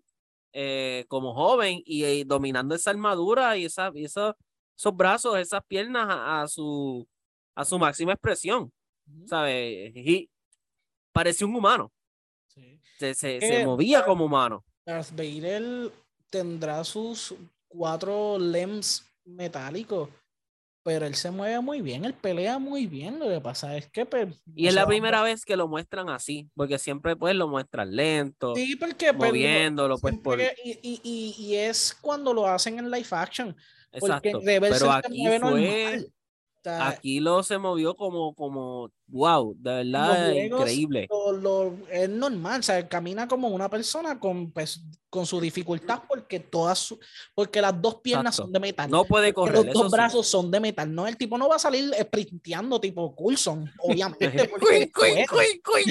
eh, como joven y, eh, dominando esa armadura y, esa, y esa- esos brazos, esas piernas a, a su, a su máxima expresión. ¿sabes? Y parecía un humano, Sí. se, se, Eh, se movía como humano. Darth Vader tendrá sus cuatro lems metálicos, pero él se mueve muy bien, él pelea muy bien. Lo que pasa es que. pues, Y es la primera vez que lo muestran así, porque siempre pues lo muestran lento, Sí, porque. pues, lo- moviéndolo, pues por... y, y, y, es cuando lo hacen en live action. Porque Exacto. en Rebels Pero él se aquí fue, normal. O sea, aquí lo se movió como, como, wow, de verdad juegos, increíble. lo, lo- es normal, o sea, camina como una persona con, pues, con su dificultad porque todas su- porque las dos piernas Exacto. son de metal. No puede correr, los dos sí. brazos son de metal. No, el tipo no va a salir sprinteando tipo Coulson, obviamente. cuy, cuy, cuy.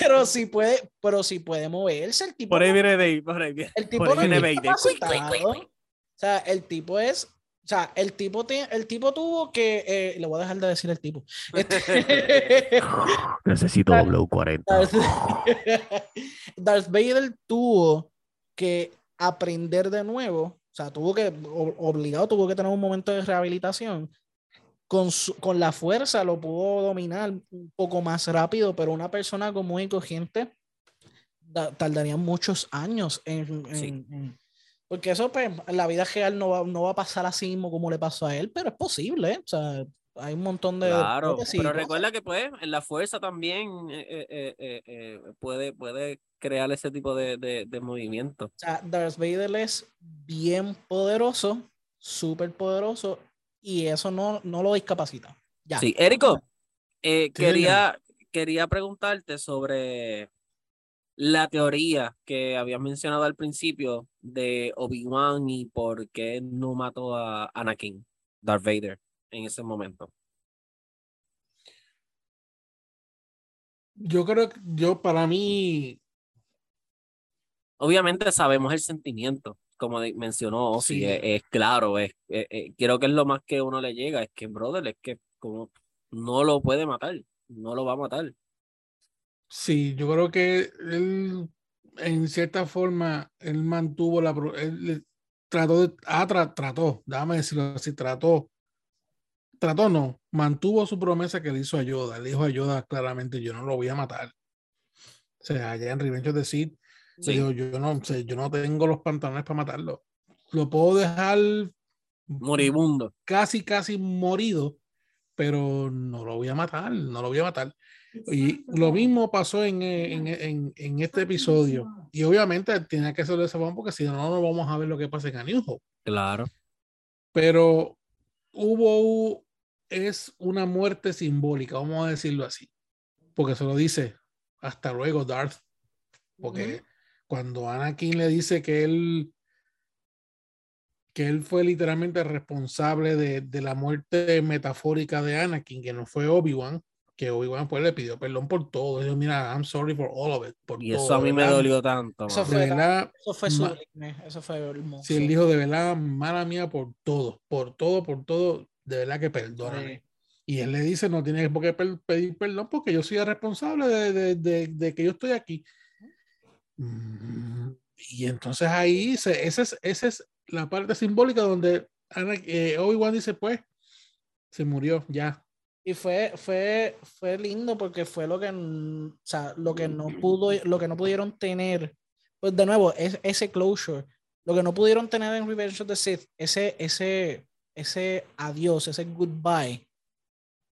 pero sí puede, pero sí puede moverse. El tipo, Por ahí no- viene Dave, por ahí viene. el tipo por ahí no viene cuy, discapacitado. O sea, el tipo es O sea, el tipo, te- el tipo tuvo que. eh, le voy a dejar de decir el tipo. Este- Necesito Darth- W40. Darth, Darth Vader tuvo que aprender de nuevo. O sea, tuvo que, obligado, tuvo que tener un momento de rehabilitación. Con, su- con la fuerza lo pudo dominar un poco más rápido, pero una persona común y corriente da- tardaría muchos años en, en- Sí. en- porque eso pues, en la vida real no va, no va a pasar así mismo como le pasó a él, pero es posible, ¿eh? o sea, hay un montón de... Claro, de- sí, pero recuerda que pues en la fuerza también eh, eh, eh, puede, puede crear ese tipo de, de, de movimiento. O sea, Darth Vader es bien poderoso, súper poderoso, y eso no, no lo discapacita. Ya. Sí, Érico, eh, Sí, quería, quería preguntarte sobre la teoría que habías mencionado al principio de Obi-Wan y por qué no mató a Anakin, Darth Vader, en ese momento. Yo creo que yo, para mí, Obviamente sabemos el sentimiento, como mencionó Ozzy, Sí. es, es claro, es, eh, eh, creo que es lo más que uno le llega, es que, brother, es que como no lo puede matar, no lo va a matar. Sí, yo creo que él, en cierta forma, él mantuvo la. Él trató de. Ah, tra- trató, déjame decirlo así, trató. Trató, no, mantuvo su promesa que le hizo a Yoda. Le dijo a Yoda claramente: Yo no lo voy a matar. O sea, allá en Revenge of the Sith, Sí. dijo, yo, no, o sea, yo no tengo los pantalones para matarlo. Lo puedo dejar Moribundo. casi, casi morido, pero no lo voy a matar, no lo voy a matar. Y lo mismo pasó en, eh, en, en, en este episodio. Y obviamente tenía que ser de esa forma porque si no, no vamos a ver lo que pasa en A New Hope. Claro. Pero hubo, es una muerte simbólica, vamos a decirlo así. Porque se lo dice, hasta luego, Darth. Porque Ujú. cuando Anakin le dice que él que él fue literalmente responsable de, de la muerte metafórica de Anakin, que no fue Obi-Wan, que Obi-Wan pues le pidió perdón por todo. Dijo, mira, I'm sorry for all of it. Por Y todo, eso a mí me verdad". dolió tanto. Eso fue, verdad, eso fue sublime, eso fue hermoso. si él dijo de verdad, mala mía por todo, por todo, por todo, de verdad que perdóname. Sí. Y él le dice, no tienes por qué pedir perdón porque yo soy el responsable de, de- de- de que yo estoy aquí. Mm, Y entonces ahí, se, esa, es, esa es la parte simbólica donde eh, Obi-Wan dice, pues, se murió, ya. Y fue, fue, fue lindo porque fue lo que, n- o sea, lo que no pudo, lo que no pudieron tener, pues de nuevo, es, ese closure, lo que no pudieron tener en Revenge of the Sith, ese, ese, ese adiós, ese goodbye,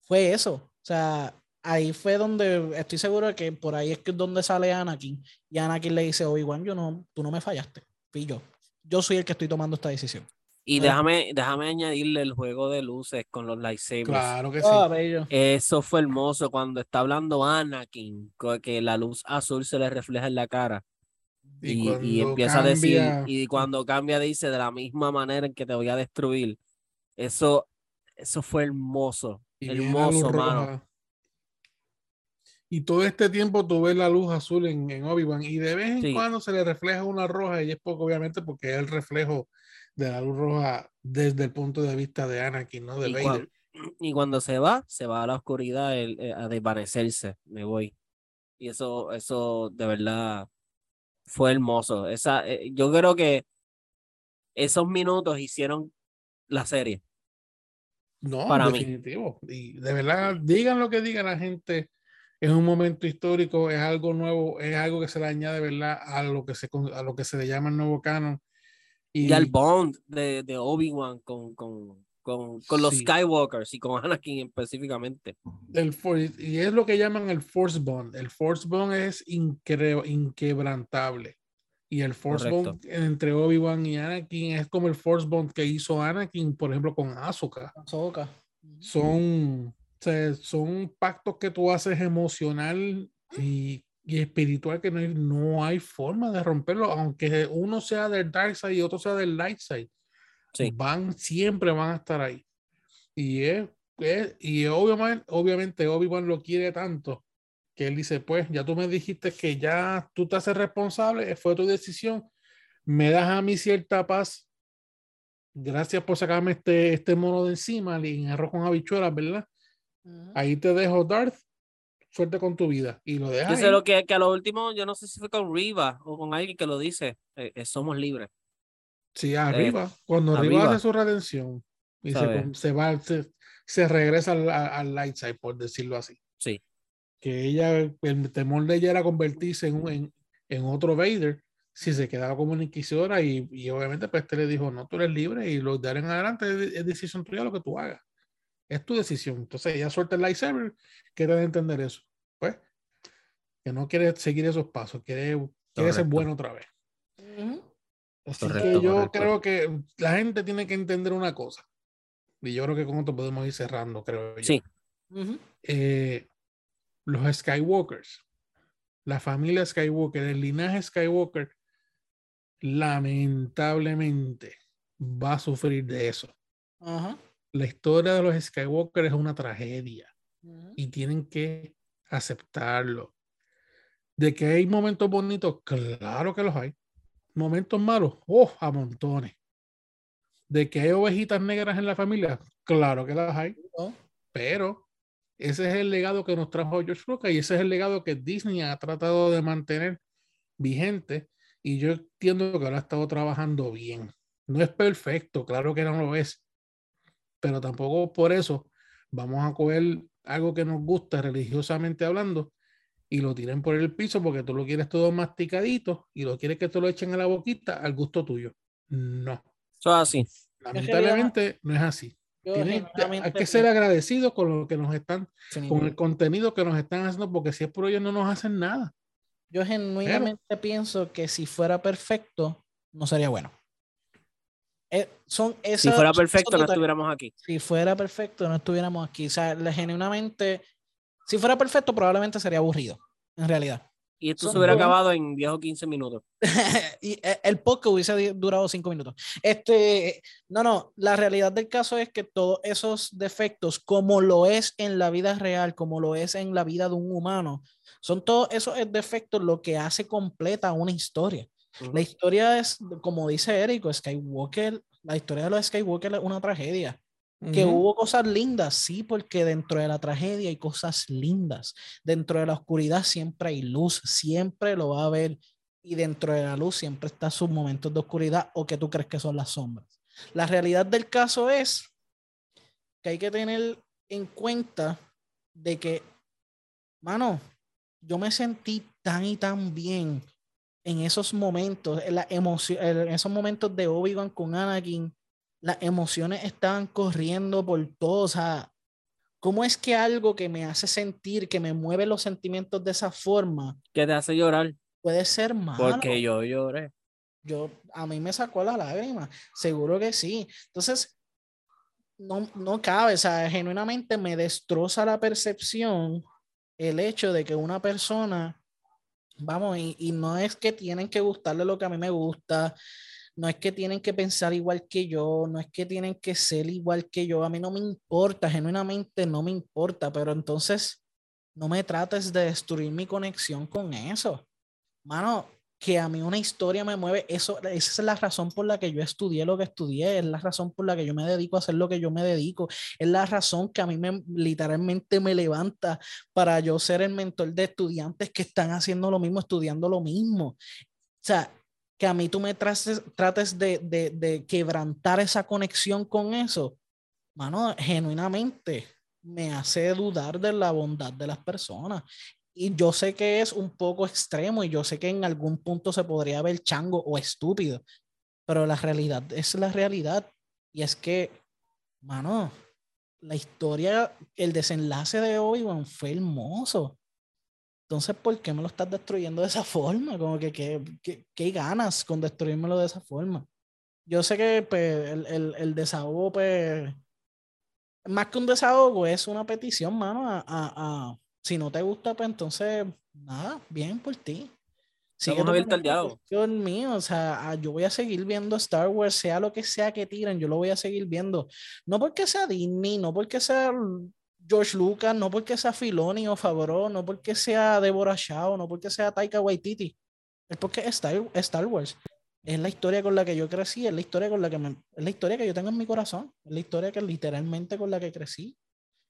fue eso. O sea, ahí fue donde estoy seguro de que por ahí es que es donde sale Anakin y Anakin le dice, Obi-Wan, yo no, tú no me fallaste, fui yo. Yo soy el que estoy tomando esta decisión. Y Ah. déjame, déjame añadirle el juego de luces con los lightsabers. Claro que sí. Ah. Eso fue hermoso cuando está hablando Anakin, que la luz azul se le refleja en la cara. Y, y empieza a decir, y cuando cambia dice de la misma manera en que te voy a destruir. Eso, eso fue hermoso. y hermoso, mano. Y todo este tiempo tú ves la luz azul en, en Obi-Wan y de vez en Sí. cuando se le refleja una roja y es poco obviamente porque es el reflejo de la luz roja desde el punto de vista de Anakin, ¿no? De Y, Vader. cuan- y cuando se va, se va a la oscuridad el- eh, a desvanecerse. Me voy. Y eso, eso de verdad fue hermoso. Esa, eh, yo creo que esos minutos hicieron la serie. No, para mí. definitivo. Y de verdad, digan lo que digan la gente, es un momento histórico, es algo nuevo, es algo que se le añade, ¿verdad? A lo que se, a lo que se le llama el nuevo canon. Y, al bond de, de Obi-Wan con, con, con, con los Sí. Skywalkers y con Anakin específicamente. el for- y es lo que llaman el Force Bond. El Force Bond es incre- inquebrantable. Y el Force Correcto. Bond entre Obi-Wan y Anakin es como el Force Bond que hizo Anakin, por ejemplo, con Asuka. Ahsoka. Son, o sea, son pactos que tú haces emocional y, y espiritual que no hay, no hay forma de romperlo, aunque uno sea del dark side y otro sea del light side. Sí. Van, siempre van a estar ahí. Y es, es- y obviamente, obviamente Obi-Wan lo quiere tanto que él dice, pues ya tú me dijiste que ya tú te haces responsable, fue tu decisión, me das a mí cierta paz gracias por sacarme este, este mono de encima, en arroz con habichuelas, ¿verdad? Ujú. Ahí te dejo Darth, suerte con tu vida. Y lo dejas Yo sé lo que, que a lo último, yo no sé si fue con Riva o con alguien que lo dice, eh, eh, somos libres. Sí, arriba. Cuando arriba, Eh, arriba. hace su redención y se, va, se, se regresa al, al- light side, por decirlo así. Sí. Que ella, el temor de ella era convertirse en, un- en, en otro Vader si se quedaba como una inquisidora y, y obviamente pues este le dijo, no, tú eres libre y lo en adelante es decisión tuya lo que tú hagas. Es tu decisión. Entonces ella suelta el lightsaber, quiere entender eso. Pues, que no quiere seguir esos pasos, quiere, quiere ser bueno otra vez. Así Correcto, que yo correcto. creo que la gente tiene que entender una cosa. Y yo creo que con esto podemos ir cerrando, creo yo. Sí. Eh, los Skywalkers, la familia Skywalker, el linaje Skywalker, lamentablemente va a sufrir de eso. Ajá. La historia de los Skywalker es una tragedia y tienen que aceptarlo. De que hay momentos bonitos, claro que los hay. Momentos malos, oh, a montones. De que hay ovejitas negras en la familia, claro que las hay. Pero ese es el legado que nos trajo George Lucas y ese es el legado que Disney ha tratado de mantener vigente. Y yo entiendo que ahora ha estado trabajando bien. No es perfecto, claro que no lo es. Pero tampoco por eso vamos a coger algo que nos gusta religiosamente hablando y lo tiren por el piso porque tú lo quieres todo masticadito y lo quieres que te lo echen a la boquita al gusto tuyo. No, Eso es así. lamentablemente no es así. Tienen- hay que ser agradecidos con lo que nos están, con el contenido que nos están haciendo, porque si es por ellos no nos hacen nada. Yo genuinamente pienso que si fuera perfecto, no sería bueno. Eh, son Si esas- fuera son perfecto, no estuviéramos aquí. Si fuera perfecto, no estuviéramos aquí. O sea, genuinamente, si fuera perfecto, probablemente sería aburrido, en realidad. Y esto Son se hubiera acabado en 10 o 15 minutos. y eh, el podcast hubiese durado cinco minutos. Este, no, no, la realidad del caso es que todos esos defectos, como lo es en la vida real, como lo es en la vida de un humano, son todos esos eh, defectos lo que hace completa una historia. La historia es, como dice Eric, Skywalker, la historia de los Skywalker es una tragedia. Que Ujú. hubo cosas lindas, sí, porque dentro de la tragedia hay cosas lindas. Dentro de la oscuridad siempre hay luz, siempre lo va a haber. Y dentro de la luz siempre están sus momentos de oscuridad o que tú crees que son las sombras. La realidad del caso es que hay que tener en cuenta de que, mano, yo me sentí tan y tan bien en esos momentos, en, la emoción, en esos momentos de Obi-Wan con Anakin, las emociones estaban corriendo por todo, o sea, ¿cómo es que algo que me hace sentir, que me mueve los sentimientos de esa forma, Que te hace llorar. puede ser malo? Porque yo lloré. yo a mí me sacó la lágrima, seguro que sí. Entonces, no, no cabe, o sea, genuinamente me destroza la percepción el hecho de que una persona, vamos, y, y no es que tienen que gustarle lo que a mí me gusta, no es que tienen que pensar igual que yo, no es que tienen que ser igual que yo, a mí no me importa, genuinamente no me importa, pero entonces no me trates de destruir mi conexión con eso. Mano, que a mí una historia me mueve, eso, esa es la razón por la que yo estudié lo que estudié, es la razón por la que yo me dedico a hacer lo que yo me dedico, es la razón que a mí me literalmente me levanta para yo ser el mentor de estudiantes que están haciendo lo mismo, estudiando lo mismo. O sea, que a mí tú me trates, trates de, de, de quebrantar esa conexión con eso, mano, genuinamente me hace dudar de la bondad de las personas. Y yo sé que es un poco extremo y yo sé que en algún punto se podría ver chango o estúpido, pero la realidad es la realidad. Y es que, mano, la historia, el desenlace de Obi-Wan fue hermoso. Entonces, ¿por qué me lo estás destruyendo de esa forma? Como que, ¿qué, ganas con destruírmelo de esa forma? Yo sé que pues, el, el, el desahogo, pues, más que un desahogo, es una petición, mano, a, a, a si no te gusta, pues entonces, nada, bien por ti. Diálogo. Dios mío, o sea, ah, yo voy a seguir viendo Star Wars, sea lo que sea que tiren, yo lo voy a seguir viendo. No porque sea Disney, no porque sea George Lucas, no porque sea Filoni o Favreau, no porque sea Deborah Shaw, no porque sea Taika Waititi, es porque es Star, Star Wars. es la historia con la que yo crecí, es la historia con la que me, es la historia que yo tengo en mi corazón, es la historia que literalmente con la que crecí,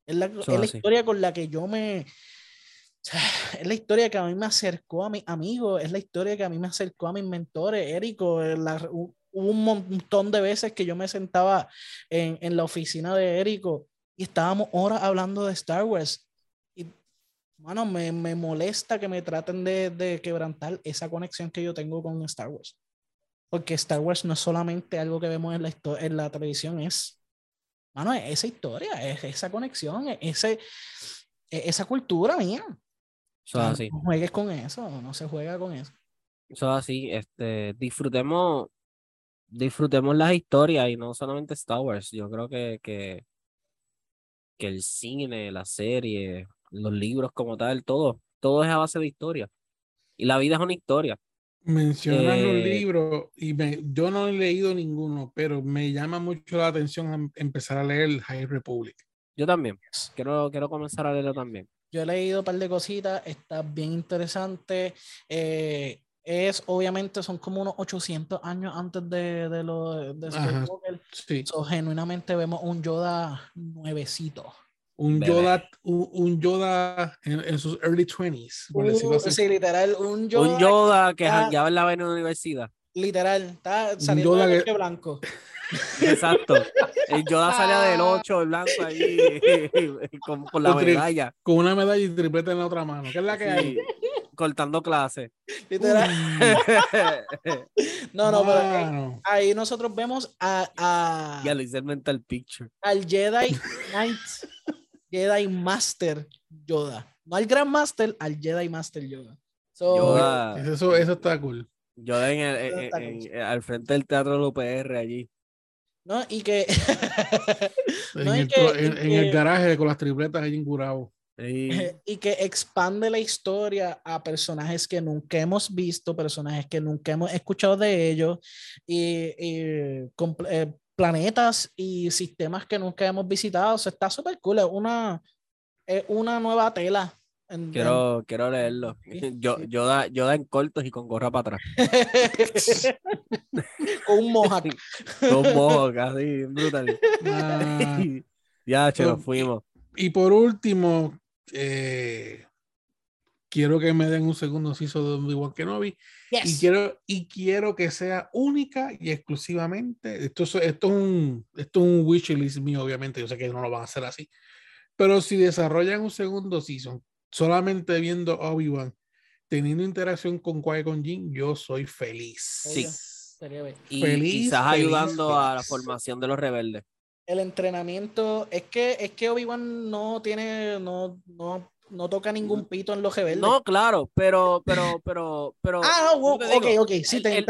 es la, es la historia con la que yo me, es la historia que a mí me acercó a mis amigos, es la historia que a mí me acercó a mis mentores, Érico, hubo un montón de veces que yo me sentaba en, en la oficina de Érico y estábamos horas hablando de Star Wars. Y, bueno, me, me molesta que me traten de, de, quebrantar esa conexión que yo tengo con Star Wars. Porque Star Wars no es solamente algo que vemos en la, en la televisión, es, mano, es esa historia, es esa conexión, es ese, esa cultura mía. Eso así. No juegues con eso, no se juega con eso. Eso así, este, disfrutemos, disfrutemos las historias y no solamente Star Wars. Yo creo que, que, que el cine, la serie, los libros como tal, todo, todo es a base de historia. Y la vida es una historia. Mencionan los eh, libros y yo no he leído ninguno, pero me llama mucho la atención empezar a leer High Republic. Yo también. Quiero, quiero comenzar a leerlo también. Yo he leído un par de cositas, está bien interesante. Eh, es obviamente son como unos 800 años antes de, de lo de Skywalker. Sí. genuinamente vemos un Yoda nuevecito. Un Yoda, un, Yoda en, sus early 20s. Por uh, sí, literal, un Yoda. Un Yoda que ya en la universidad. Literal, está saliendo de que... blanco. Exacto. El Yoda salía del 8, el blanco ahí, con, la medalla. Con una medalla y tripleta en la otra mano. ¿Qué es la que hay? Cortando clase. Literal. no, no, pero ahí, nosotros vemos a. a ya le hice el mental picture. Al Jedi Knight, Jedi Master Yoda. No al Grand Master, al Jedi Master Yoda. Yoda. Eso, eso está cool. Yoda en el, al frente del teatro de UPR allí. ¿no? Y que... en, el, garaje con las tripletas ahí incurado. Y que expande la historia a personajes que nunca hemos visto, personajes que nunca hemos escuchado de ellos, y, eh, planetas y sistemas que nunca hemos visitado. O sea, está súper cool. Es una, es una nueva tela Quiero, quiero leerlo. Yo, yo, da, yo da en cortos y con gorra para atrás. con un mohawk. con un mohawk, así, brutal. Ah. ya, che, nos fuimos. Y, por último, eh, quiero que me den un segundo ciso de Obi-Wan Kenobi. Y, quiero, y quiero que sea única y exclusivamente. Esto, esto, es un, esto es un wish list mío, obviamente. Yo sé que no lo van a hacer así. Pero si desarrollan un segundo season solamente viendo Obi-Wan teniendo interacción con Qui-Gon Jinn, yo soy feliz. Sí. Y feliz, quizás ayudando a la formación de los rebeldes. El entrenamiento, es que, es que Obi-Wan no tiene, no, no, no toca ningún pito en los rebeldes. No, claro, pero, pero, pero, pero. Ah, ok, ok, sí, te,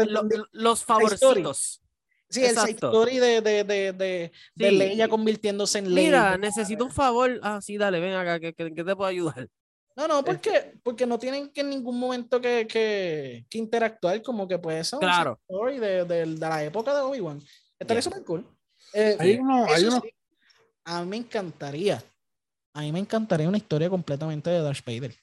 Los favorcitos. Sí, el story de, de, de, de, de Leia convirtiéndose en Leia. Mira, necesito un favor. Ah, sí, dale, ven acá, que, que, que te puedo ayudar. No, no, porque, porque no tienen que en ningún momento que, que, que interactuar, como que puede ser claro. un de, de, de, la época de Obi-Wan. Estaría súper cool. Eh, hay uno, hay uno... a mí me encantaría, a mí me encantaría una historia completamente de Darth Vader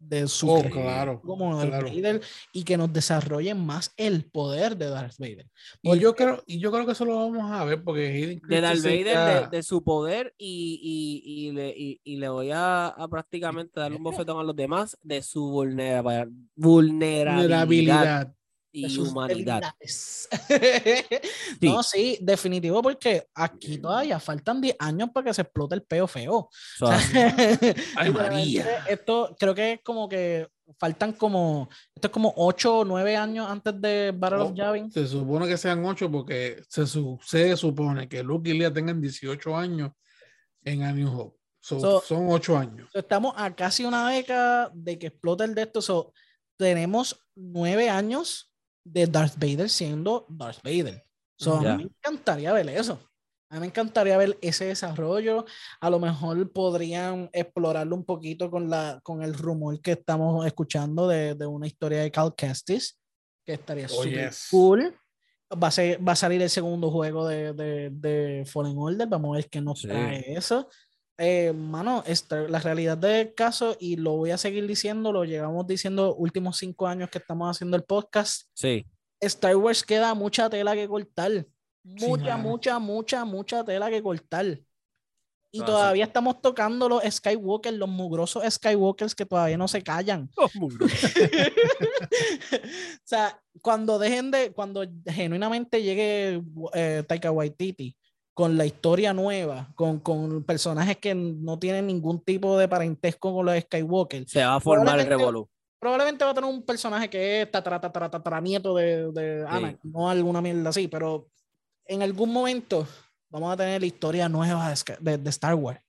de su oh, claro, como Darth Vader y que nos desarrollen más el poder de Darth Vader. Y yo creo, y yo creo que eso lo vamos a ver porque de Darth Vader de, su poder y, y, y, le, y, le voy a, a prácticamente darle un bofetón a los demás de su vulnerabilidad. vulnerabilidad y humanidad. No, sí, definitivo, porque aquí todavía faltan 10 años para que se explote el peo feo. Ay, María. Esto creo que es como que faltan como, esto es como 8 o 9 años antes de Battle of Yavin. Se supone que sean 8 porque se, se supone que Luke y Leia tengan 18 años en A New Hope. son 8 años. estamos a casi una década de que explote el de esto. tenemos 9 años de Darth Vader siendo Darth Vader. A mí me encantaría ver eso. A mí me encantaría ver ese desarrollo. A lo mejor podrían explorarlo un poquito con, la, con el rumor que estamos escuchando de, de una historia de Cal Kestis, que estaría oh, súper cool. Va a, ser, va a salir el segundo juego de, de, de Fallen Order. Vamos a ver qué nos trae eso. Eh, mano, la realidad del caso, y lo voy a seguir diciendo, lo llevamos diciendo últimos cinco años que estamos haciendo el podcast. Sí. Star Wars queda mucha tela que cortar. Mucha, mucha, mucha, mucha tela que cortar. Y sí. todavía estamos tocando los Skywalkers, los mugrosos Skywalkers que todavía no se callan. o sea, cuando dejen de, cuando genuinamente llegue eh, Taika Waititi con la historia nueva, con, con personajes que no tienen ningún tipo de parentesco con los Skywalkers, Se va a formar el revolú. probablemente va a tener un personaje que es tatara, tatara, tatara, nieto de, de Anakin, no alguna mierda así, pero en algún momento vamos a tener la historia nueva de, de- de Star Wars.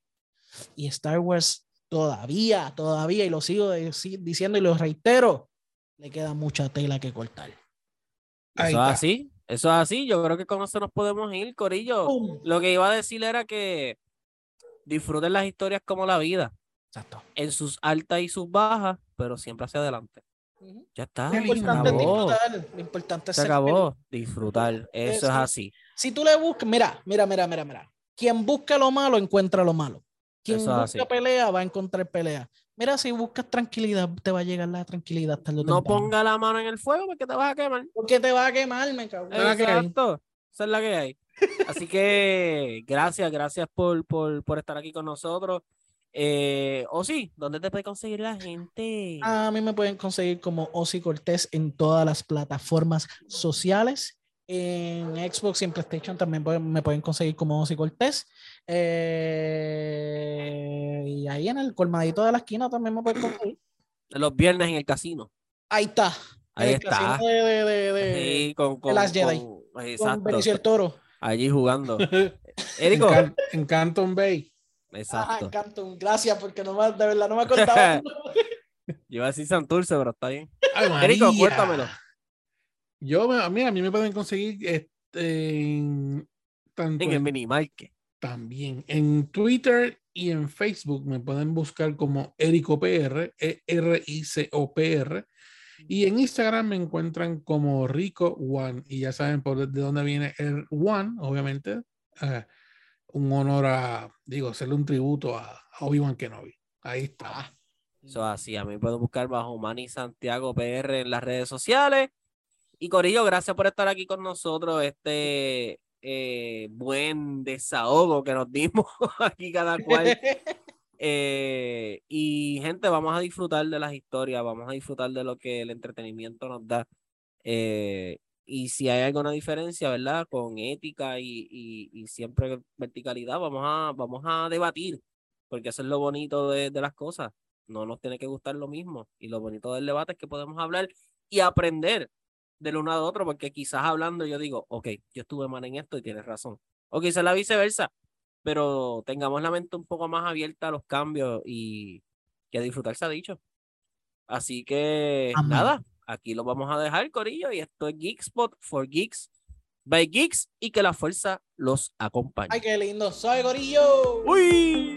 Y Star Wars todavía, todavía, y lo sigo de- si- diciendo y lo reitero, le queda mucha tela que cortar. Ahí Eso está. así. Eso es así. Yo creo que con eso nos podemos ir, Corillo. ¡Pum! Lo que iba a decir era que disfruten las historias como la vida, Exacto. en sus altas y sus bajas, pero siempre hacia adelante. Ya está. Lo importante es acabó. disfrutar, lo importante es Se acabó. Disfrutar. Eso es así. Si tú le buscas, mira, mira, mira, mira, mira. Quien busca lo malo, encuentra lo malo. Quien Eso busca así. pelea, va a encontrar pelea. Mira, si buscas tranquilidad, te va a llegar la tranquilidad tarde No ponga la mano en el fuego porque te vas a quemar. Porque te va a quemar, me cago. Exacto. Esa es la que hay. Así que gracias, gracias por, por, por estar aquí con nosotros. Eh, o sí, ¿dónde te puede conseguir la gente? A mí me pueden conseguir como Ozzy Cortés en todas las plataformas sociales. En Xbox y en PlayStation también me pueden conseguir como Ozzy Cortés. Eh, y ahí en el colmadito de la esquina también me pueden conseguir. Los viernes en el casino. Ahí está. Ahí el está. casino de, de, de, de- Sí, con, con, Last Jedi. con- con exacto. Benicio el Toro. Allí jugando. En, Érico. Can- en Canton Bay. Exacto. Canton. Gracias, porque no me, de verdad no me acordaba. Yo iba a decir Santurce, pero está bien. Érico, cuéntamelo. Yo, mira, a mí me pueden conseguir este, en, tanto En el minimarket. también en Twitter y en Facebook me pueden buscar como Erico PR, E E-R-I-C-O-P-R. Y en Instagram me encuentran como Rico One. Y ya saben por de dónde viene el One, obviamente. eh, un honor a, digo, hacerle un tributo a, a Obi-Wan Kenobi. Ahí está. Eso es así. A mí pueden buscar bajo Manny Santiago PR en las redes sociales. Y Corillo, gracias por estar aquí con nosotros. Este eh, buen desahogo que nos dimos aquí cada cual. Eh, y gente, vamos a disfrutar de las historias, vamos a disfrutar de lo que el entretenimiento nos da. Eh, y si hay alguna diferencia, ¿verdad? Con ética y, y, y siempre verticalidad, vamos a, vamos a debatir, porque eso es lo bonito de, de las cosas. No nos tiene que gustar lo mismo. Y lo bonito del debate es que podemos hablar y aprender del uno al otro, porque quizás hablando yo digo, ok, yo estuve mal en esto y tienes razón. O quizás la viceversa pero tengamos la mente un poco más abierta a los cambios y que a disfrutar se ha dicho. Así que Amén. nada, aquí lo vamos a dejar, Corillo, y esto es Geekspot for Geeks by Geeks y que la fuerza los acompañe. Ay, qué lindo. Soy Gorillo. ¡Uy!